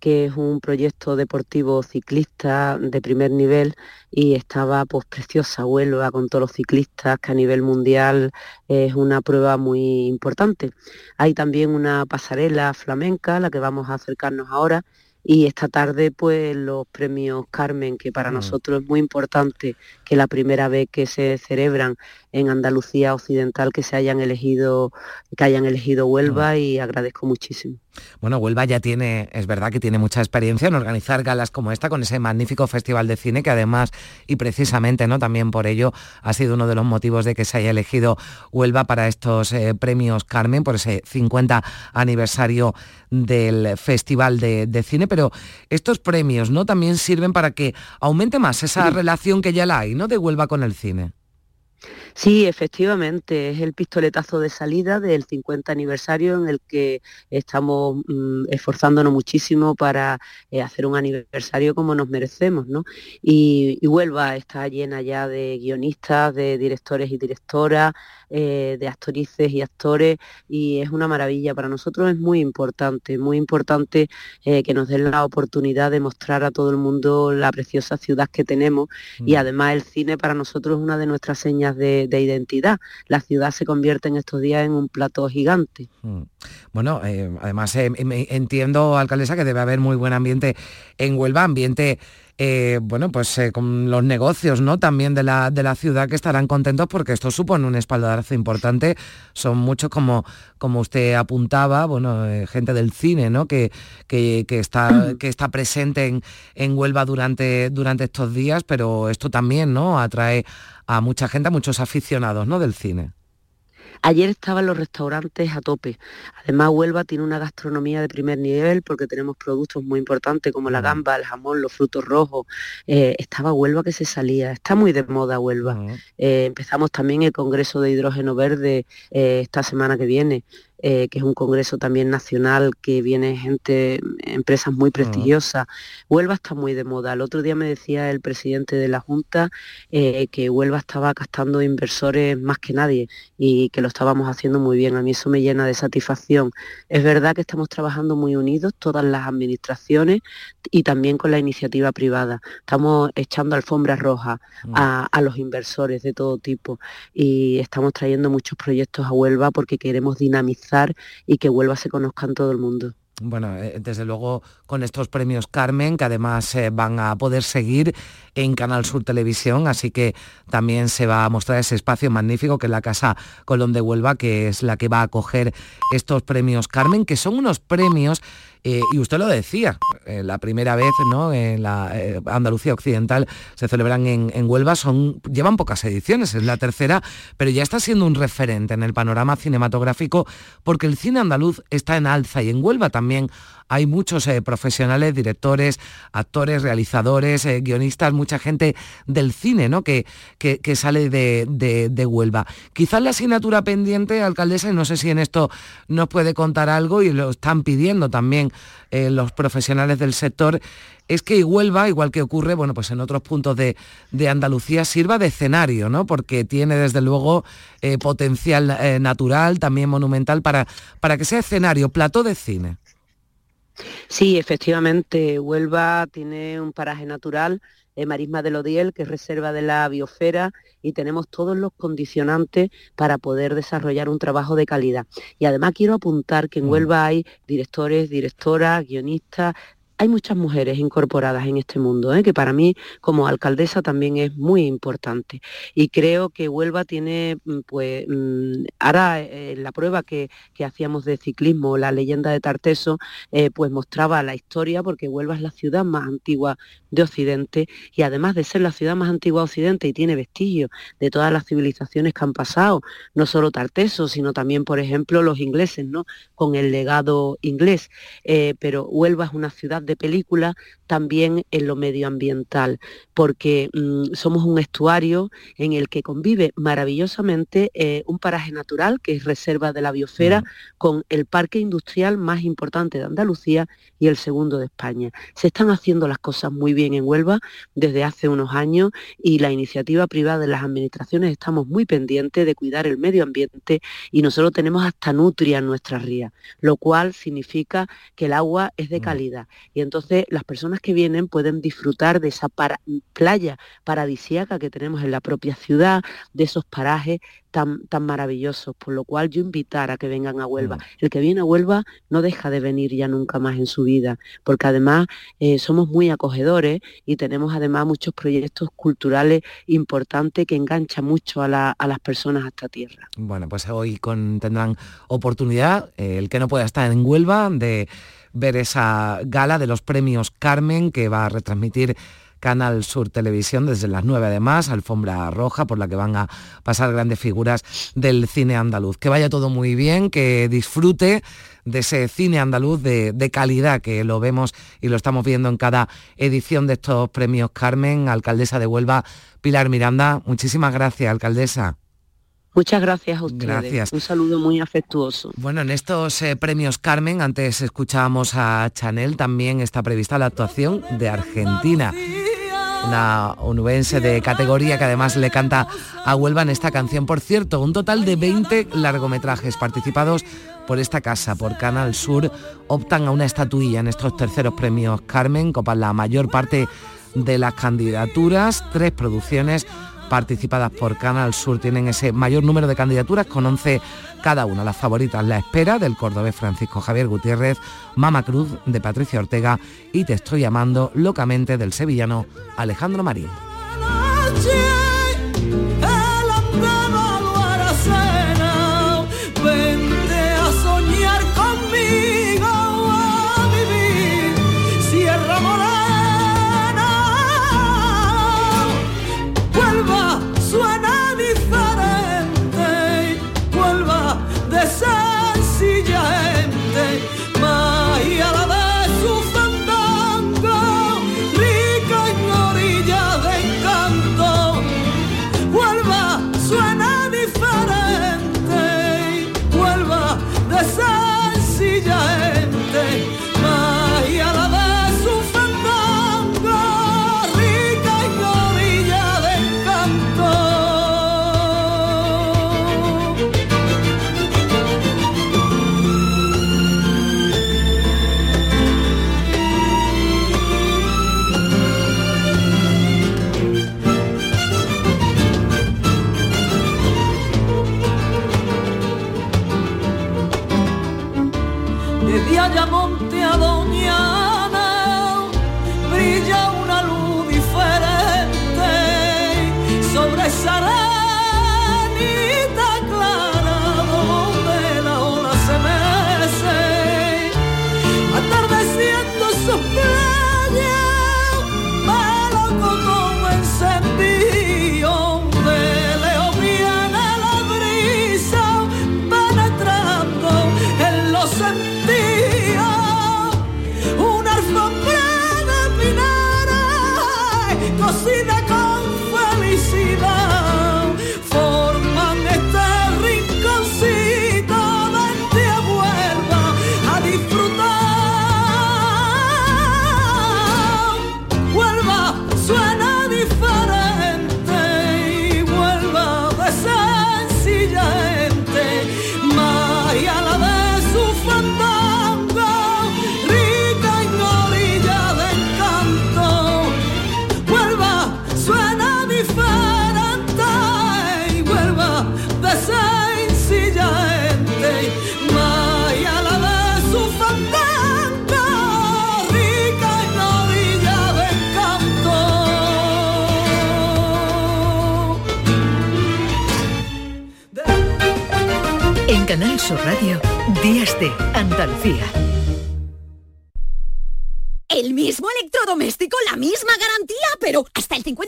que es un proyecto deportivo ciclista de primer nivel y estaba pues preciosa Huelva con todos los ciclistas que a nivel mundial es una prueba muy importante. Hay también una pasarela flamenca, a la que vamos a acercarnos ahora, y esta tarde pues los premios Carmen, que para Mm. nosotros es muy importante que la primera vez que se celebran en Andalucía Occidental que se hayan elegido, que hayan elegido Huelva y agradezco muchísimo. Bueno, Huelva ya tiene, es verdad que tiene mucha experiencia en organizar galas como esta, con ese magnífico festival de cine que además, y precisamente, ¿no? También por ello ha sido uno de los motivos de que se haya elegido Huelva para estos eh, premios Carmen, por ese 50 aniversario del Festival de, de Cine. Pero estos premios, ¿no? También sirven para que aumente más esa relación que ya la hay, ¿no? De Huelva con el cine. Sí, efectivamente, es el pistoletazo de salida del 50 aniversario en el que estamos mm, esforzándonos muchísimo para eh, hacer un aniversario como nos merecemos, ¿no? Y, y, Huelva está llena ya de guionistas, de directores y directoras, eh, de actrices y actores, y es una maravilla. Para nosotros es muy importante, muy importante eh, que nos den la oportunidad de mostrar a todo el mundo la preciosa ciudad que tenemos, y Mm. además el cine para nosotros es una de nuestras señas de, de identidad. La ciudad se convierte en estos días en un plato gigante. Mm. Bueno, eh, además eh, me- entiendo, alcaldesa, que debe haber muy buen ambiente en Huelva, ambiente, eh, bueno, pues eh, con los negocios, ¿no? También de la, de la ciudad que estarán contentos porque esto supone un espaldarazo importante. Son muchos, como, como usted apuntaba, bueno, eh, gente del cine, ¿no? Que, que, que está, que está presente en, en Huelva durante, durante estos días, pero esto también, ¿no? Atrae a mucha gente, a muchos aficionados, ¿no? Del cine. Ayer estaban los restaurantes a tope. Además, Huelva tiene una gastronomía de primer nivel porque tenemos productos muy importantes como la gamba, el jamón, los frutos rojos. Eh, estaba Huelva que se salía. Está muy de moda Huelva. Eh, empezamos también el Congreso de Hidrógeno Verde eh, esta semana que viene. Eh, que es un congreso también nacional, que viene gente, empresas muy prestigiosas. Huelva está muy de moda. El otro día me decía el presidente de la Junta eh, que Huelva estaba captando inversores más que nadie y que lo estábamos haciendo muy bien. A mí eso me llena de satisfacción. Es verdad que estamos trabajando muy unidos, todas las administraciones y también con la iniciativa privada. Estamos echando alfombras rojas a, a los inversores de todo tipo y estamos trayendo muchos proyectos a Huelva porque queremos dinamizar y que Huelva se conozca en todo el mundo. Bueno, eh, desde luego con estos premios Carmen, que además eh, van a poder seguir en Canal Sur Televisión, así que también se va a mostrar ese espacio magnífico que es la Casa Colón de Huelva, que es la que va a acoger estos premios Carmen, que son unos premios, eh, y usted lo decía, eh, la primera vez ¿no? en la eh, Andalucía Occidental se celebran en, en Huelva, son, llevan pocas ediciones, es la tercera, pero ya está siendo un referente en el panorama cinematográfico porque el cine andaluz está en alza y en Huelva también hay muchos eh, profesionales, directores, actores, realizadores, eh, guionistas, mucha gente del cine ¿no? que, que, sale de, de- Huelva. Quizás la asignatura pendiente, alcaldesa, y no sé si en esto nos puede contar algo y lo están pidiendo también eh, los profesionales del sector, es que Huelva, igual que ocurre bueno, pues en otros puntos de, de Andalucía, sirva de escenario, ¿no? porque tiene desde luego potencial natural, también monumental, para, para que sea escenario, plató de cine. Sí, efectivamente, Huelva tiene un paraje natural, eh, Marisma del Odiel, que es reserva de la biosfera, y tenemos todos los condicionantes para poder desarrollar un trabajo de calidad. Y además quiero apuntar que en Huelva hay directores, directoras, guionistas, hay muchas mujeres incorporadas en este mundo, ¿eh? que para mí como alcaldesa también es muy importante. Y creo que Huelva tiene, mm, pues, mm, ahora eh, la prueba que, hacíamos de ciclismo, la leyenda de Tarteso, eh, pues mostraba la historia, porque Huelva es la ciudad más antigua de Occidente y además de ser la ciudad más antigua de Occidente y tiene vestigios de todas las civilizaciones que han pasado, no solo Tarteso, sino también, por ejemplo, los ingleses, ¿no? Con el legado inglés. Pero Huelva es una ciudad de película también en lo medioambiental, porque mm, somos un estuario en el que convive maravillosamente eh, un paraje natural, que es reserva de la biosfera, con el parque industrial más importante de Andalucía y el segundo de España. Se están haciendo las cosas muy bien en Huelva desde hace unos años y la iniciativa privada de las administraciones estamos muy pendientes de cuidar el medio ambiente y nosotros tenemos hasta nutria en nuestra ría, lo cual significa que el agua es de calidad. Y entonces las personas que vienen pueden disfrutar de esa para- playa paradisíaca que tenemos en la propia ciudad, de esos parajes tan, tan maravillosos, por lo cual yo invitar a que vengan a Huelva. El que viene a Huelva no deja de venir ya nunca más en su vida, porque además eh, somos muy acogedores y tenemos además muchos proyectos culturales importantes que enganchan mucho a, la- a las personas a esta tierra. Bueno, pues hoy con, tendrán oportunidad, eh, el que no pueda estar en Huelva, de ver esa gala de los premios Carmen que va a retransmitir Canal Sur Televisión desde las 9 además, alfombra roja por la que van a pasar grandes figuras del cine andaluz. Que vaya todo muy bien, que disfrute de ese cine andaluz de, de, calidad que lo vemos y lo estamos viendo en cada edición de estos premios Carmen, alcaldesa de Huelva, Pilar Miranda. Muchísimas gracias, alcaldesa. Muchas gracias a ustedes. Gracias. Un saludo muy afectuoso. Bueno, en estos eh, premios Carmen, antes escuchábamos a Chanel, también está prevista la actuación de Argentina. Una onubense de categoría que además le canta a Huelva en esta canción. Por cierto, un total de 20 largometrajes participados por esta casa, por Canal Sur, optan a una estatuilla en estos terceros premios Carmen, copan la mayor parte de las candidaturas, tres producciones participadas por Canal Sur tienen ese mayor número de candidaturas con 11 cada una. Las favoritas La Espera del cordobés Francisco Javier Gutiérrez, Mama Cruz de Patricia Ortega y Te estoy llamando locamente del sevillano Alejandro Marín. Sur Radio, Días de Andalucía. Electrodoméstico, la misma garantía, pero hasta el 50%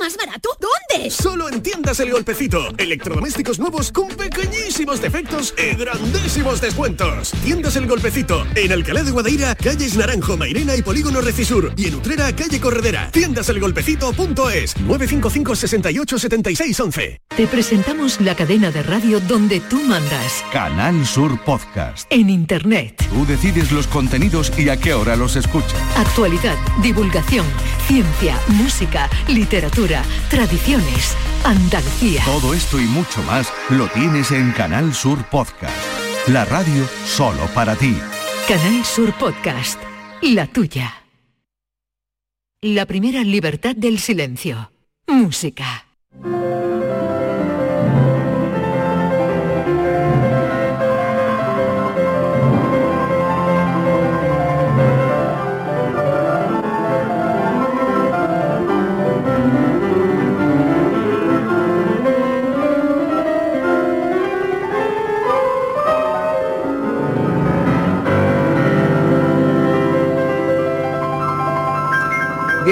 más barato. ¿Dónde? Solo en tiendas El Golpecito. Electrodomésticos nuevos con pequeñísimos defectos y grandísimos descuentos. Tiendas El Golpecito. En Alcalá de Guadaira, calles Naranjo, Mairena y Polígono Recisur. Y en Utrera, calle Corredera. Tiendaselgolpecito.es 955 68 76 11. Te presentamos la cadena de radio donde tú mandas. Canal Sur Podcast. En Internet. Tú decides los contenidos y a qué hora los escuchas. Actualidad, divulgación, ciencia, música, literatura, tradiciones, Andalucía. Todo esto y mucho más lo tienes en Canal Sur Podcast. La radio solo para ti. Canal Sur Podcast. La tuya. La primera libertad del silencio. Música.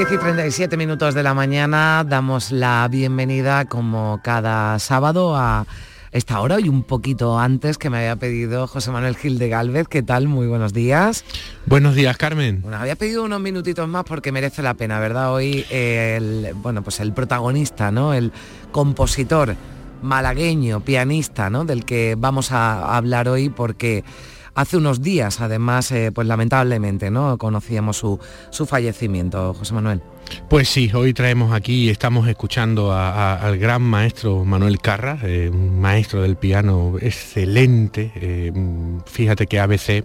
10 y 37 minutos de la mañana damos la bienvenida como cada sábado a esta hora y un poquito antes que me había pedido José Manuel Gil de Galvez. ¿Qué tal? Muy buenos días. Buenos días, Carmen. Bueno, había pedido unos minutitos más porque merece la pena, ¿verdad? Hoy el, bueno, pues el protagonista, ¿no? El compositor malagueño, pianista, ¿no? Del que vamos a hablar hoy porque hace unos días, además, eh, pues lamentablemente, ¿no? Conocíamos su, su fallecimiento, José Manuel. Pues sí, hoy traemos aquí, estamos escuchando al gran maestro Manuel Carra, eh, un maestro del piano excelente. Eh, fíjate que ABC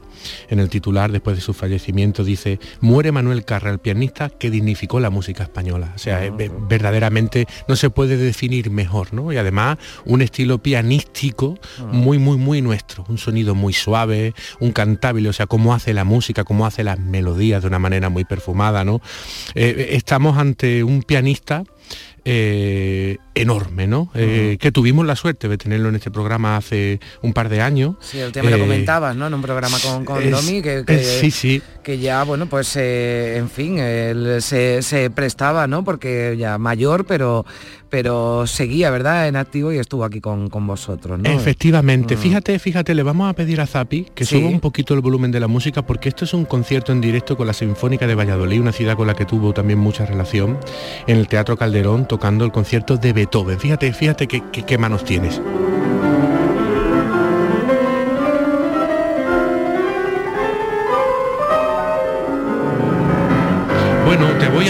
en el titular, después de su fallecimiento, dice, muere Manuel Carra, el pianista que dignificó la música española. O sea, ah, verdaderamente no se puede definir mejor, ¿no? Y además un estilo pianístico ah. muy, muy, muy nuestro, un sonido muy suave, un cantable, o sea, cómo hace la música, cómo hace las melodías de una manera muy perfumada, ¿no? Eh, estamos ante un pianista eh, enorme, ¿no? Eh, que tuvimos la suerte de tenerlo en este programa hace un par de años. Sí, el tema lo comentabas, ¿no? En un programa con, con Domi, que, sí, sí. Que ya, bueno, pues en fin, él se, se, prestaba, ¿no? Porque ya mayor, pero pero seguía, ¿verdad?, en activo y estuvo aquí con, vosotros, ¿no? Efectivamente. Mm. Fíjate, fíjate, le vamos a pedir a Zapi que suba un poquito el volumen de la música porque esto es un concierto en directo con la Sinfónica de Valladolid, una ciudad con la que tuvo también mucha relación, en el Teatro Calderón, tocando el concierto de Beethoven. Fíjate, fíjate qué manos tienes.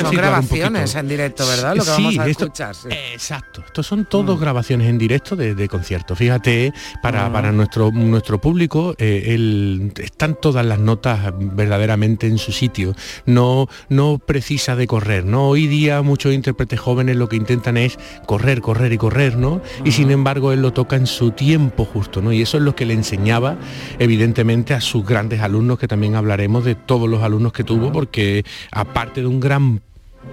Son grabaciones en directo, ¿verdad? Lo que vamos a escuchar. Exacto. Estos son todos mm. grabaciones en directo de, de conciertos. Fíjate, para, mm. nuestro, nuestro público, eh, están todas las notas verdaderamente en su sitio. No, no precisa de correr, ¿no? Hoy día muchos intérpretes jóvenes lo que intentan es correr, correr y correr, ¿no? Y sin embargo él lo toca en su tiempo justo, ¿no? Y eso es lo que le enseñaba, evidentemente, a sus grandes alumnos, que también hablaremos de todos los alumnos que tuvo, porque aparte de un gran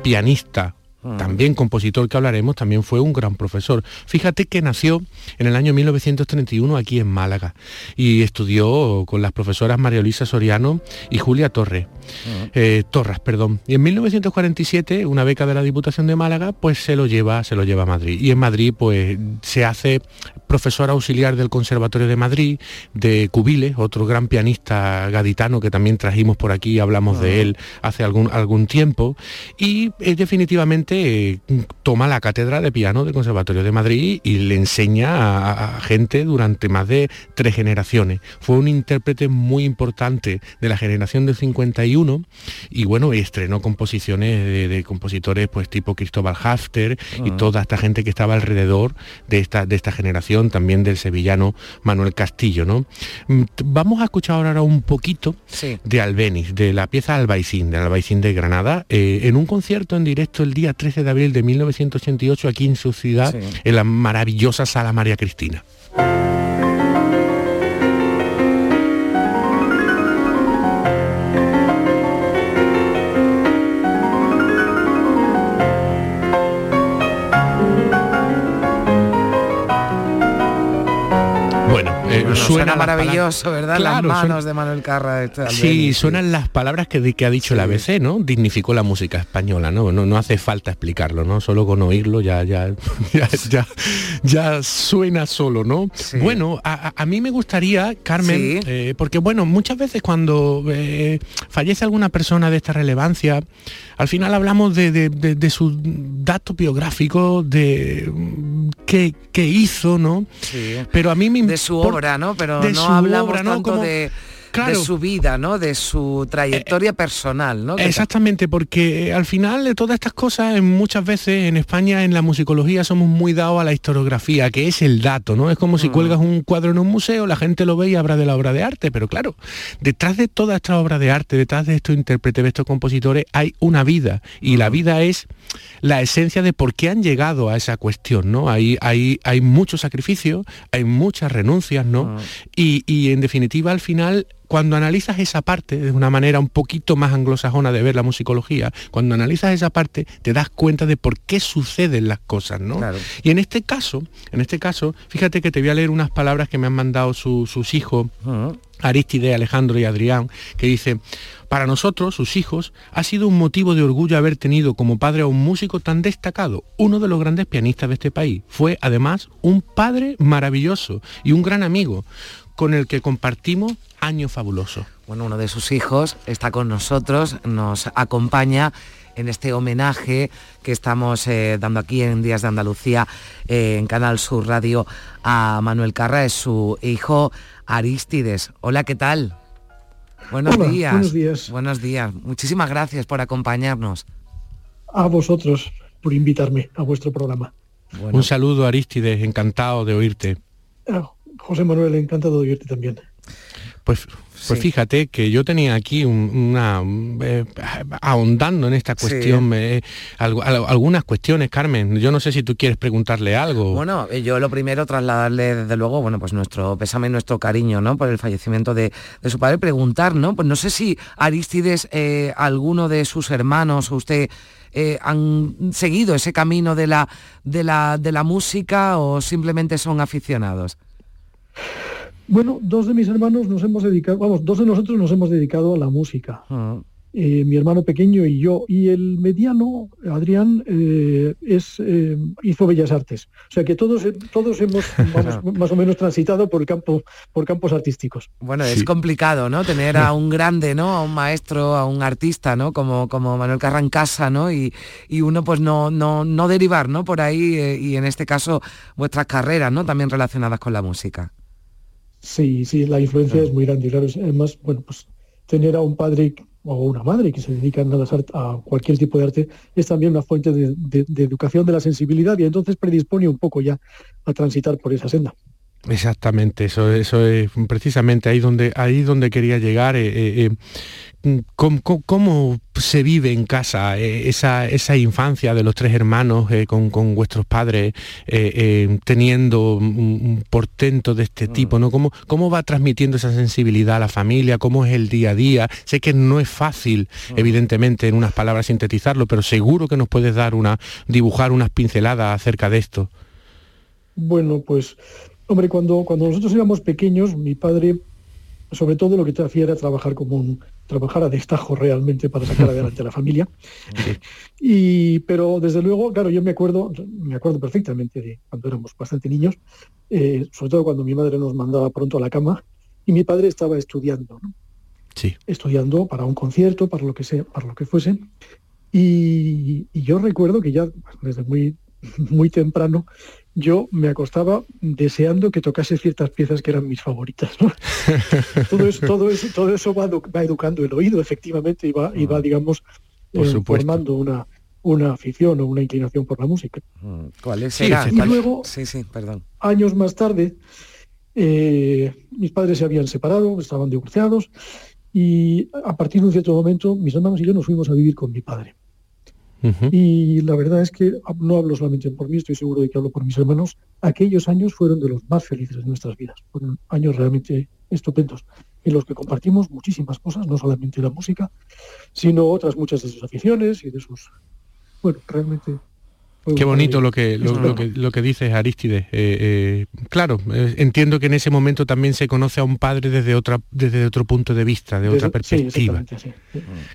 pianista, mm. también compositor que hablaremos, también fue un gran profesor. Fíjate que nació en el año 1931 aquí en Málaga y estudió con las profesoras María Luisa Soriano y Julia Torre. Eh, Torras, perdón. Y en 1947, una beca de la Diputación de Málaga, pues se lo lleva, se lo lleva a Madrid. Y en Madrid, pues se hace profesor auxiliar del Conservatorio de Madrid, de Cubile, otro gran pianista gaditano que también trajimos por aquí, hablamos de él hace algún, algún tiempo. Y eh, definitivamente eh, toma la cátedra de piano del Conservatorio de Madrid y le enseña a, gente durante más de tres generaciones. Fue un intérprete muy importante de la generación del 51 y bueno, estrenó composiciones de, compositores pues tipo Cristóbal Hafter y ah. toda esta gente que estaba alrededor de esta, de esta generación, también del sevillano Manuel Castillo, ¿no? Mm, vamos a escuchar ahora un poquito de Albeniz, de la pieza Albaicín, de Albaicín de Granada, eh, en un concierto en directo el día 13 de abril de 1988 aquí en su ciudad, en la maravillosa Sala María Cristina. Suena, maravilloso, ¿verdad? las manos de Manuel Carra. Este sí, suenan las palabras que, que ha dicho la ABC, ¿no? Dignificó la música española, ¿no? ¿no? No hace falta explicarlo, ¿no? Solo con oírlo ya, ya, ya, ya, suena solo, ¿no? Bueno, a, mí me gustaría, Carmen, eh, porque bueno, muchas veces cuando eh, fallece alguna persona de esta relevancia, al final hablamos de, su dato biográfico, de mm, qué, qué hizo, ¿no? Sí. Pero a mí me De su obra, ¿no? Pero no hablamos tanto de de su vida, ¿no? De su trayectoria eh, personal, ¿no? Exactamente, porque al final de todas estas cosas, muchas veces en España, en la musicología, somos muy dados a la historiografía, que es el dato, ¿no? Es como si mm. cuelgas un cuadro en un museo, la gente lo ve y habla de la obra de arte, pero claro, detrás de toda esta obra de arte, detrás de estos intérpretes, de estos compositores, hay una vida, y la mm. vida es la esencia de por qué han llegado a esa cuestión, ¿no? Hay, hay, hay mucho sacrificio, hay muchas renuncias, ¿no? Mm. Y, y en definitiva, al final, cuando analizas esa parte de una manera un poquito más anglosajona de ver la musicología, cuando analizas esa parte te das cuenta de por qué suceden las cosas, ¿no? Y en este caso, en este caso, fíjate que te voy a leer unas palabras que me han mandado sus hijos. Aristide, Alejandro y Adrián, que dice, para nosotros, sus hijos, ha sido un motivo de orgullo haber tenido como padre a un músico tan destacado, uno de los grandes pianistas de este país. Fue además un padre maravilloso y un gran amigo con el que compartimos años fabulosos. Bueno, uno de sus hijos está con nosotros, nos acompaña en este homenaje que estamos eh, dando aquí en Días de Andalucía eh, en Canal Sur Radio a Manuel Carra, es su hijo Aristides. Hola, ¿qué tal? Buenos días. Buenos días. Buenos días. Muchísimas gracias por acompañarnos. A vosotros por invitarme a vuestro programa. Un saludo, Aristides, encantado de oírte. Ah, José Manuel, encantado de oírte también. Pues pues fíjate que yo tenía aquí una eh, ahondando en esta cuestión eh, algunas cuestiones, Carmen. Yo no sé si tú quieres preguntarle algo. Bueno, eh, yo lo primero trasladarle desde luego, bueno, pues nuestro pésame, nuestro cariño, ¿no? Por el fallecimiento de, su padre. Preguntar, ¿no? Pues no sé si Aristides, alguno de sus hermanos o usted han seguido ese camino de la, de la, de la música o simplemente son aficionados. Bueno, dos de mis hermanos nos hemos dedicado, vamos, dos de nosotros nos hemos dedicado a la música. Ah. Eh, mi hermano pequeño y yo. Y el mediano, Adrián, eh, es, eh, hizo Bellas Artes. O sea que todos, todos hemos más o menos transitado por el campo, por campos artísticos. Bueno, es complicado, ¿no? Tener a un grande, ¿no? A un maestro, a un artista, ¿no? Como, como Manuel Carrancasa, ¿no? Y, y uno pues no, no, no derivar, ¿no? Por ahí, y en este caso, vuestras carreras, ¿no? También relacionadas con la música. Sí, sí, la influencia es muy grande. Claro, además, bueno, pues tener a un padre o una madre que se dedican a, a cualquier tipo de arte es también una fuente de, educación de la sensibilidad y entonces predispone un poco ya a transitar por esa senda. Exactamente, eso, eso es precisamente ahí donde, ahí donde quería llegar. Eh, eh, eh, ¿cómo, se vive en casa esa, esa, infancia de los tres hermanos con, vuestros padres teniendo un, portento de este tipo? ¿no? ¿Cómo, ¿Cómo va transmitiendo esa sensibilidad a la familia? ¿Cómo es el día a día? Sé que no es fácil, evidentemente, en unas palabras sintetizarlo, pero seguro que nos puedes dar una, dibujar unas pinceladas acerca de esto. Bueno, pues Hombre, cuando, cuando nosotros éramos pequeños, mi padre, sobre todo lo que hacía era trabajar como un, trabajar a destajo realmente para sacar adelante a la familia. Y, pero desde luego, claro, yo me acuerdo, me acuerdo perfectamente de cuando éramos bastante niños, eh, sobre todo cuando mi madre nos mandaba pronto a la cama y mi padre estaba estudiando, Sí. Estudiando para un concierto, para lo que sea, para lo que fuese. Y, y yo recuerdo que ya desde muy, muy temprano yo me acostaba deseando que tocase ciertas piezas que eran mis favoritas. todo, eso, todo, eso, todo eso va, educando el oído, efectivamente, y va, y va digamos, eh, formando una, una afición o una inclinación por la música. Mm, ¿Cuál es? y luego, sí, sí, perdón. años más tarde, eh, mis padres se habían separado, estaban divorciados, y a partir de un cierto momento, mis hermanos y yo nos fuimos a vivir con mi padre. Y la verdad es que no hablo solamente por mí, estoy seguro de que hablo por mis hermanos. Aquellos años fueron de los más felices de nuestras vidas. Fueron años realmente estupendos en los que compartimos muchísimas cosas, no solamente la música, sino otras muchas de sus aficiones y de sus... Bueno, realmente Qué bonito lo que, lo, que, lo que dices, Aristides. Eh, eh, claro, eh, entiendo que en ese momento también se conoce a un padre desde otra desde otro punto de vista, de otra perspectiva.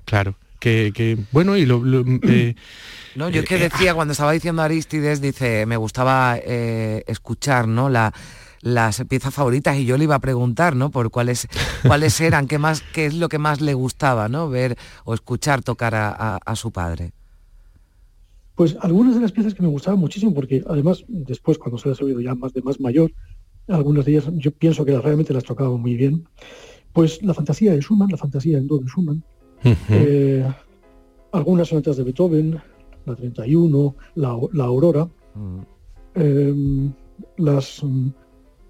Claro que, bueno, y lo... Eh, no, yo es que eh, decía, cuando estaba diciendo Aristides, dice, me gustaba eh, escuchar, ¿no? La, las piezas favoritas y yo le iba a preguntar, ¿no? Por cuáles cuáles eran, qué más, qué es lo que más le gustaba, ¿no? Ver o escuchar tocar a, su padre. Pues algunas de las piezas que me gustaban muchísimo, porque además después cuando se las he oído ya más de más mayor, algunas de ellas yo pienso que realmente las tocaba muy bien. Pues la fantasía de Schumann, la fantasía en do de Schumann, eh, algunas sonatas de Beethoven, la 31, la, Aurora, mm. em, las,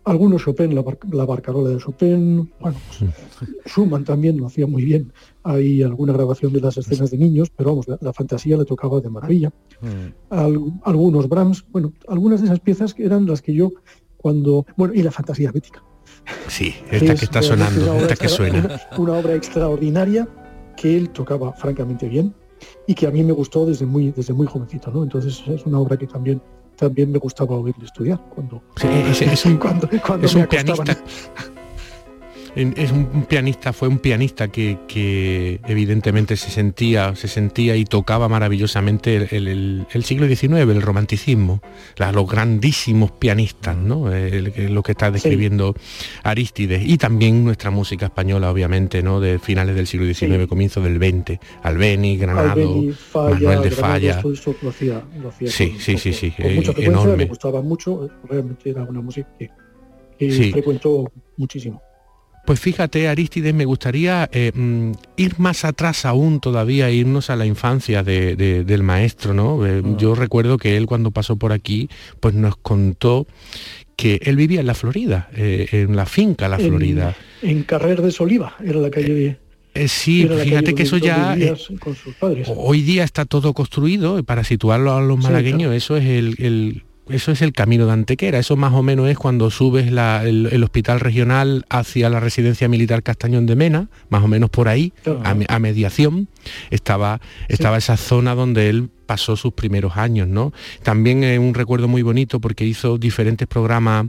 algunos Chopin, la, barcarola de Chopin, bueno, pues, Schumann también lo hacía muy bien. Hay alguna grabación de las escenas de niños, pero vamos, la, fantasía le tocaba de maravilla. Mm. algunos Brahms, bueno, algunas de esas piezas eran las que yo cuando, bueno, y la fantasía bética. Sí, esta que está sonando, esta que suena. Una, una, obra extraordinaria que él tocaba francamente bien y que a mí me gustó desde muy, desde muy jovencito, ¿no? Entonces es una obra que también también me gustaba oírle estudiar cuando, sí, es, cuando, cuando es un pianista es un pianista, fue un pianista que, que, evidentemente se sentía, se sentía y tocaba maravillosamente el, el, el siglo XIX, el romanticismo, la, los grandísimos pianistas, ¿no? El, lo que está describiendo sí. Aristides. Y también nuestra música española, obviamente, ¿no? De finales del siglo XIX, sí. comienzo del XX. Albeni, Granado, Albeni, Falla, Manuel de Falla. Eso lo hacía, lo hacía sí, con, sí, sí, sí, con mucha frecuencia, enorme. me gustaba mucho, realmente era una música que, que Sí. frecuentó muchísimo. Pues fíjate, Aristides, me gustaría eh, mm, ir más atrás aún todavía, irnos a la infancia de- de- del maestro, ¿no? Eh, Yo recuerdo que él cuando pasó por aquí, pues nos contó que él vivía en la Florida, eh, en la finca La En- Florida. En, Carrer de Soliva, era la calle... Eh, sí, fíjate que eso ya... vivía eh, con sus padres. Hoy día está todo construido y para situarlo a los Sí, malagueños, claro. eso es el, el- eso es el camino de Antequera. Eso más o menos es cuando subes la- el, el hospital regional hacia la residencia militar Castañón de Mena, más o menos por ahí, a mediación, estaba, estaba esa zona donde él pasó sus primeros años, ¿no? También es un recuerdo muy bonito porque hizo diferentes programas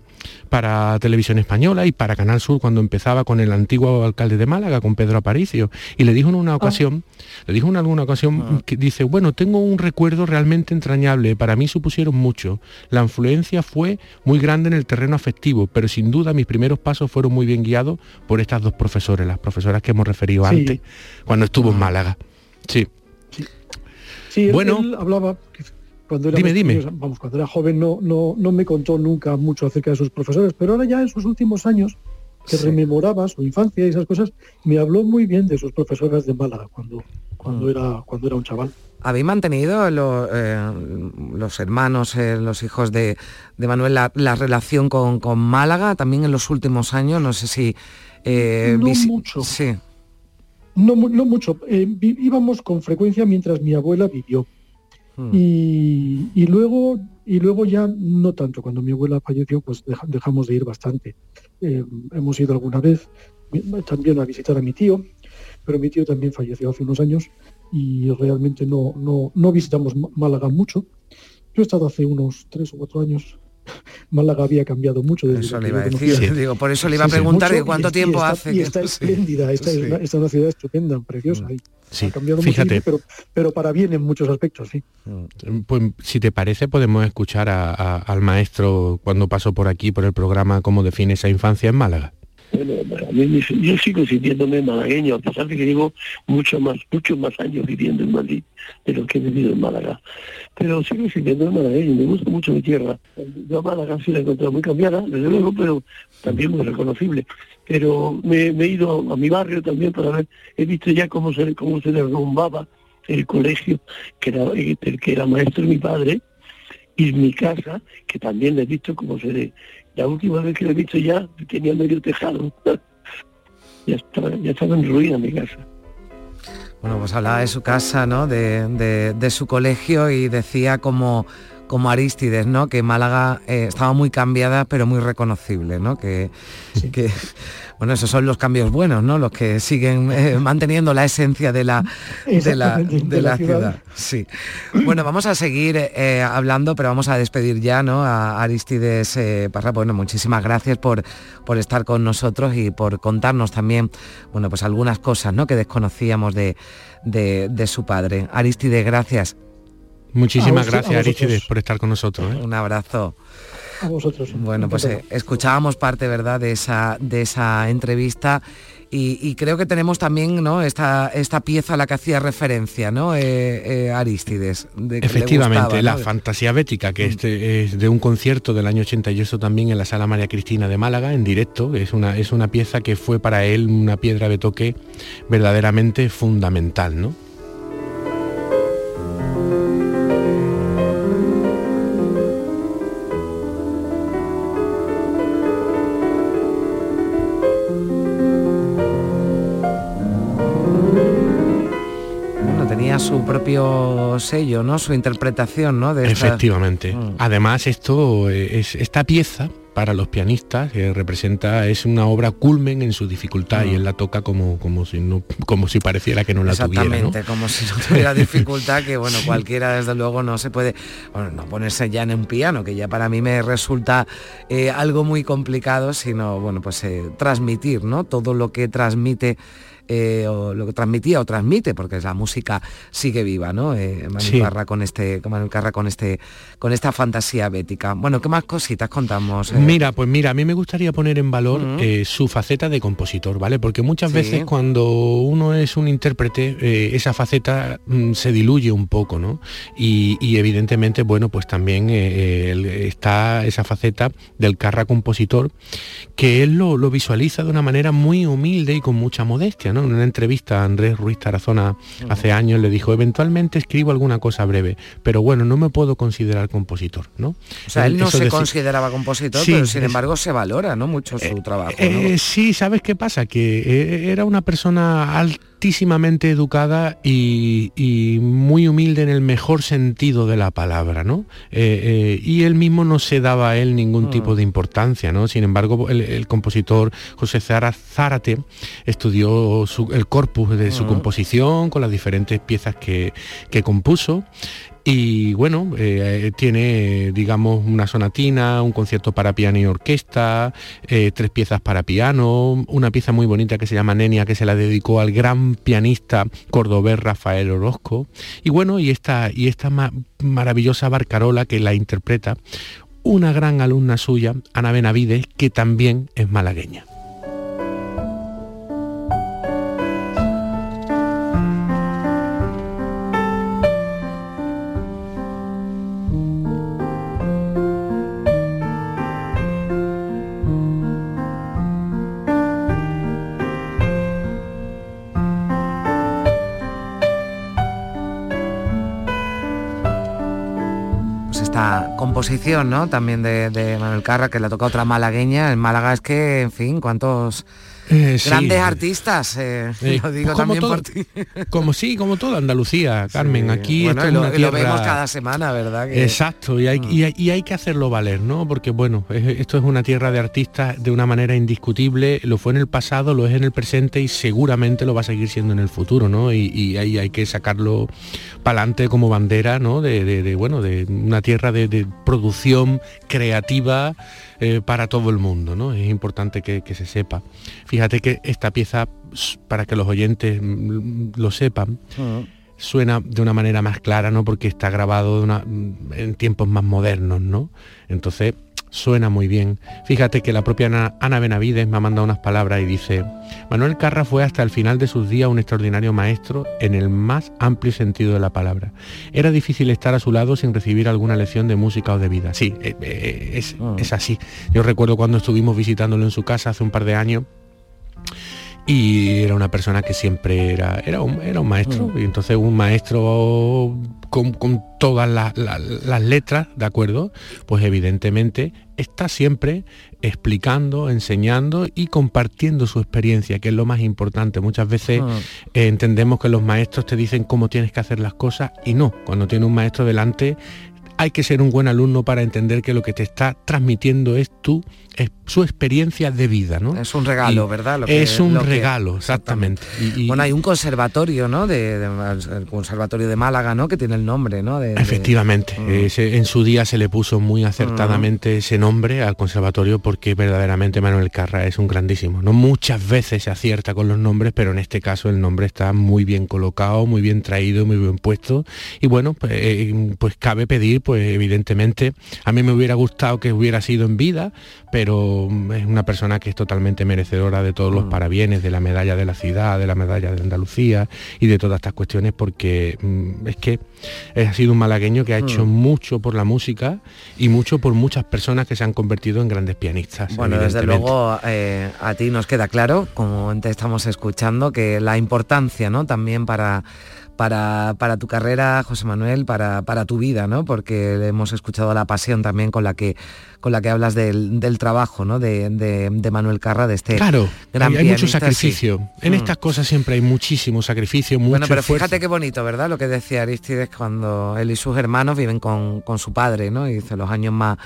para televisión española y para Canal Sur cuando empezaba con el antiguo alcalde de Málaga, con Pedro Aparicio. Y le dijo en una ocasión, le dijo en alguna ocasión que dice, bueno, tengo un recuerdo realmente entrañable, para mí supusieron mucho. La influencia fue muy grande en el terreno afectivo, pero sin duda mis primeros pasos fueron muy bien guiados por estas dos profesores, las profesoras que hemos referido Sí. antes, cuando estuvo en Málaga. Sí. Sí, él, Bueno. él hablaba que cuando era Dime, dime. vamos, cuando era joven no, no, no me contó nunca mucho acerca de sus profesores, pero ahora ya en sus últimos años que Sí. rememoraba su infancia y esas cosas, me habló muy bien de sus profesoras de Málaga cuando, cuando Mm. era cuando era un chaval. ¿Habéis mantenido lo- eh, los hermanos, eh, los hijos de, de Manuel, la, la relación con, con Málaga también en los últimos años? No sé si... eh, No mucho. Sí. No, no mucho. eh, íbamos con frecuencia mientras mi abuela vivió. Mm. Y, y luego y luego ya no tanto. Cuando mi abuela falleció, pues deja- dejamos de ir bastante. Eh, hemos ido alguna vez también a visitar a mi tío, pero mi tío también falleció hace unos años y realmente no, no, no visitamos Málaga mucho. Yo he estado hace unos tres o cuatro años. Málaga había cambiado mucho desde Eso le iba a decir, conocí. digo, por eso le iba a Sí, sí, preguntar mucho, de cuánto y- y tiempo está- hace. Y está sí, espléndida, esta, sí. es una, esta es una ciudad estupenda, preciosa. y Sí, ha cambiado fíjate. muchísimo, pero, pero para bien en muchos aspectos, sí. Pues si te parece podemos escuchar a- a- al maestro cuando pasó por aquí, por el programa, cómo define esa infancia en Málaga. Bueno, a mí yo sigo sintiéndome malagueño, a pesar de que llevo mucho más, muchos más años viviendo en Madrid de lo que he vivido en Málaga. Pero sigo sintiéndome malagueño, me gusta mucho mi tierra. Yo a Málaga sí la he encontrado muy cambiada, desde luego, pero también muy reconocible. Pero me, me he ido a mi barrio también para ver, he visto ya cómo se, cómo se derrumbaba el colegio, que era, el que era maestro mi padre, y mi casa, que también he visto cómo se... La última vez que lo he visto ya tenía medio tejado. ya, estaba, en ruina mi casa. Bueno, pues hablaba de su casa, ¿no? De su colegio y decía como, como Aristides, ¿no? Que Málaga eh, estaba muy cambiada, pero muy reconocible, ¿no? Que, que, bueno, esos son los cambios buenos, ¿no? Los que siguen eh, manteniendo la esencia de la, de la, Exactamente, de la ciudad. Sí. Bueno, vamos a seguir eh, hablando, pero vamos a despedir ya, ¿no? A Aristides Parra. Bueno, muchísimas gracias por, por estar con nosotros y por contarnos también, bueno, pues algunas cosas, ¿no? Que desconocíamos de, de, de su padre. Aristides, gracias. Muchísimas A vos- a gracias. Aristides, por estar con nosotros. ¿eh? Un abrazo. A vosotros. Bueno, pues eh, escuchábamos parte, ¿verdad?, de esa, de esa entrevista y, y creo que tenemos también, ¿no?, esta, esta pieza a la que hacía referencia, ¿no?, eh, eh, Aristides. de Efectivamente, gustaba, la ¿no? Mm. fantasía bética, que este es de un concierto del año 88 también en la Sala María Cristina de Málaga, en directo. Es una, es una pieza que fue para él una piedra de toque verdaderamente fundamental, ¿no? Propio sello, ¿no?, su interpretación, ¿no?, de esta- Efectivamente. Mm. Además, esto es esta pieza para los pianistas, eh, representa, es una obra culmen en su dificultad y él la toca como, como, si no, como si pareciera que no la tuviera. ¿no? Exactamente, como si no tuviera dificultad, que bueno, cualquiera desde luego no se puede, bueno, no ponerse ya en un piano, que ya para mí me resulta eh, algo muy complicado, sino bueno, pues eh, transmitir, ¿no? Todo lo que transmite eh, o lo que transmitía o transmite, porque la música sigue viva, ¿no? Eh, Manuel Sí. Carra con este, Manuel Carra con este, con esta fantasía bética. Bueno, ¿qué más cositas contamos? eh? Mira, pues mira, a mí me gustaría poner en valor eh, su faceta de compositor, ¿vale? Porque muchas Sí. veces cuando uno es un intérprete, esa faceta mm, se diluye un poco, ¿no? Y, y evidentemente, bueno, pues también está esa faceta del carra compositor, que él lo, lo visualiza de una manera muy humilde y con mucha modestia, ¿no? En una entrevista a Andrés Ruiz Tarazona hace años le dijo, eventualmente escribo alguna cosa breve, pero bueno, no me puedo considerar compositor, ¿no? O sea, él no Eso se consideraba compositor, Sí, pero sin es- embargo se valora, ¿no? Mucho su trabajo. ¿no? Eh, sí, ¿sabes qué pasa? Que eh, era una persona altísimamente educada y, y muy humilde en el mejor sentido de la palabra, ¿no? Eh, eh, y él mismo no se daba a él ningún Mm. tipo de importancia, ¿no? Sin embargo, el, el compositor José Zara- Zárate estudió su- el corpus de su Mm. composición con las diferentes piezas que, que compuso y bueno, eh, tiene, digamos, una sonatina, un concierto para piano y orquesta, eh, tres piezas para piano, una pieza muy bonita que se llama Nenia, que se la dedicó al gran pianista cordobés Rafael Orozco. Y bueno, y esta, y esta ma- maravillosa barcarola que la interpreta una gran alumna suya, Ana Benavides, que también es malagueña. ¿No? También de, de Manuel Carra, que le toca otra malagueña. En Málaga es que, en fin, cuántos Eh, sí. grandes artistas, eh, Eh, lo digo como también todo- por ti. Como sí, como toda Andalucía, Carmen. Aquí Bueno, y lo, una vemos cada semana, ¿verdad? Que- Exacto, y hay, y hay- y hay que hacerlo valer, ¿no? Porque bueno, es- esto es una tierra de artistas de una manera indiscutible, lo fue en el pasado, lo es en el presente y seguramente lo va a seguir siendo en el futuro, ¿no? Y, y ahí hay que sacarlo para adelante como bandera, ¿no? De, de- de, bueno, de una tierra de, de producción creativa eh, para todo el mundo, ¿no? Es importante que, que se sepa. Fíjate que esta pieza, para que los oyentes mm, lo sepan, suena de una manera más clara, ¿no? Porque está grabado de una- en tiempos más modernos, ¿no? Entonces suena muy bien. Fíjate que la propia Ana, Ana Benavides me ha mandado unas palabras y dice, Manuel Carra fue hasta el final de sus días un extraordinario maestro en el más amplio sentido de la palabra. Era difícil estar a su lado sin recibir alguna lección de música o de vida. Sí, eh, eh, es, es así. Yo recuerdo cuando estuvimos visitándolo en su casa hace un par de años, y era una persona que siempre era, era, un, era un maestro, y entonces un maestro con, con todas la- la- las letras, ¿de acuerdo? Pues evidentemente está siempre explicando, enseñando y compartiendo su experiencia, que es lo más importante. Muchas veces Mm. eh, entendemos que los maestros te dicen cómo tienes que hacer las cosas y no, cuando tiene un maestro delante hay que ser un buen alumno para entender que lo que te está transmitiendo es tu su experiencia de vida, ¿no? Es un regalo, Y ¿verdad? Lo que- es un lo que- regalo, exactamente. Y- y- Bueno, hay un conservatorio, ¿no? De, de- el conservatorio de Málaga, ¿no? Que tiene el nombre, ¿no? De- Efectivamente, ese- en su día se le puso muy acertadamente ese nombre al conservatorio porque verdaderamente Manuel Carra es un grandísimo. No muchas veces se acierta con los nombres, pero en este caso el nombre está muy bien colocado, muy bien traído, muy bien puesto. Y bueno, pues, eh, pues cabe pedir, pues evidentemente, a mí me hubiera gustado que hubiera sido en vida, pero mm, es una persona que es totalmente merecedora de todos los parabienes, de la medalla de la ciudad, de la medalla de Andalucía y de todas estas cuestiones, porque mm, es que ha sido un malagueño que ha hecho Mm. mucho por la música y mucho por muchas personas que se han convertido en grandes pianistas. Bueno, desde luego eh, a ti nos queda claro, como te estamos escuchando, que la importancia, ¿no? También para, para, para tu carrera, José Manuel, para, para tu vida, ¿no? Porque hemos escuchado la pasión también con la que, con la que hablas del, del trabajo, ¿no? De, de- de Manuel Carra, de este Claro, gran hay, hay mucho sí. sacrificio. En Mm. estas cosas siempre hay muchísimo sacrificio, mucho Bueno, pero esfuerzo. fíjate qué bonito, ¿verdad? Lo que decía Aristides cuando él y sus hermanos viven con, con su padre, ¿no? Y dice los años más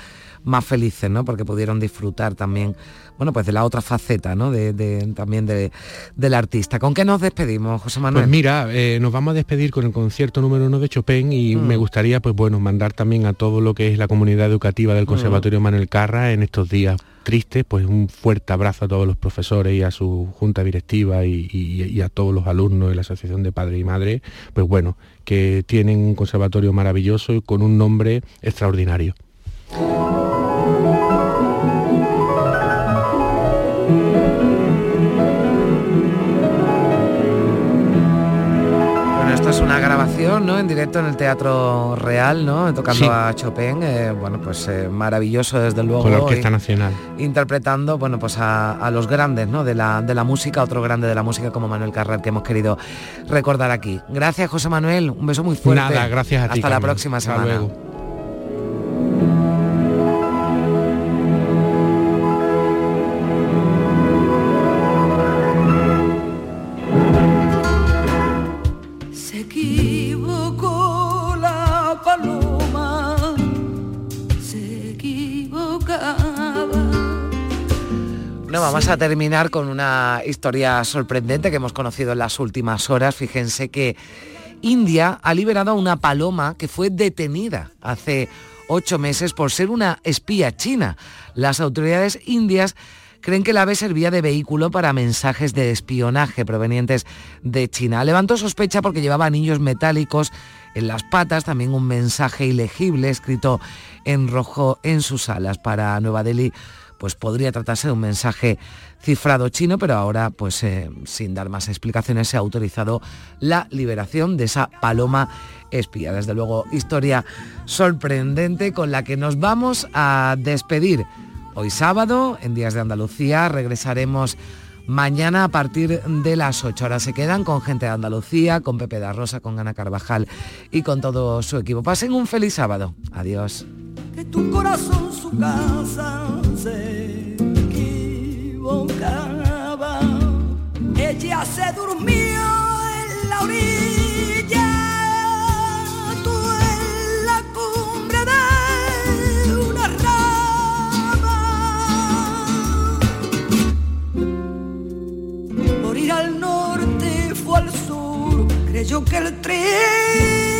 más felices, ¿no? Porque pudieron disfrutar también, bueno, pues de la otra faceta, ¿no? De, también de, del artista. ¿Con qué nos despedimos, José Manuel? Pues mira, eh, nos vamos a despedir con el concierto número uno de Chopin y mm. me gustaría, pues bueno, mandar también a todo lo que es la comunidad educativa del mm. Conservatorio Manuel Carra en estos días tristes, pues un fuerte abrazo a todos los profesores y a su junta directiva y, y a todos los alumnos de la Asociación de Padres y Madres, pues bueno, que tienen un conservatorio maravilloso y con un nombre extraordinario. Es una grabación, ¿no? En directo en el Teatro Real, ¿no? Tocando a Chopin, eh, bueno, pues eh, maravilloso desde luego. Con la Orquesta Nacional. Interpretando, bueno, pues a, los grandes, ¿no? De la, de la música, otro grande de la música como Manuel Carrer, que hemos querido recordar aquí. Gracias, José Manuel. Un beso muy fuerte. Nada, gracias a ti. Hasta la próxima semana. Vamos a terminar con una historia sorprendente que hemos conocido en las últimas horas. Fíjense que India ha liberado a una paloma que fue detenida hace ocho meses por ser una espía china. Las autoridades indias creen que el ave servía de vehículo para mensajes de espionaje provenientes de China. Levantó sospecha porque llevaba anillos metálicos en las patas, también un mensaje ilegible escrito en rojo en sus alas. Para Nueva Delhi pues podría tratarse de un mensaje cifrado chino, pero ahora, pues eh, sin dar más explicaciones, se ha autorizado la liberación de esa paloma espía. Desde luego, historia sorprendente con la que nos vamos a despedir. Hoy sábado, en Días de Andalucía, regresaremos mañana a partir de las 8 horas. Se quedan con gente de Andalucía, con Pepe da Rosa, con Ana Carvajal y con todo su equipo. Pasen un feliz sábado. Adiós que tu corazón su casa se equivocaba. Ella se durmió en la orilla, tú en la cumbre de una rama. Por ir al norte fue al sur, creyó que el tren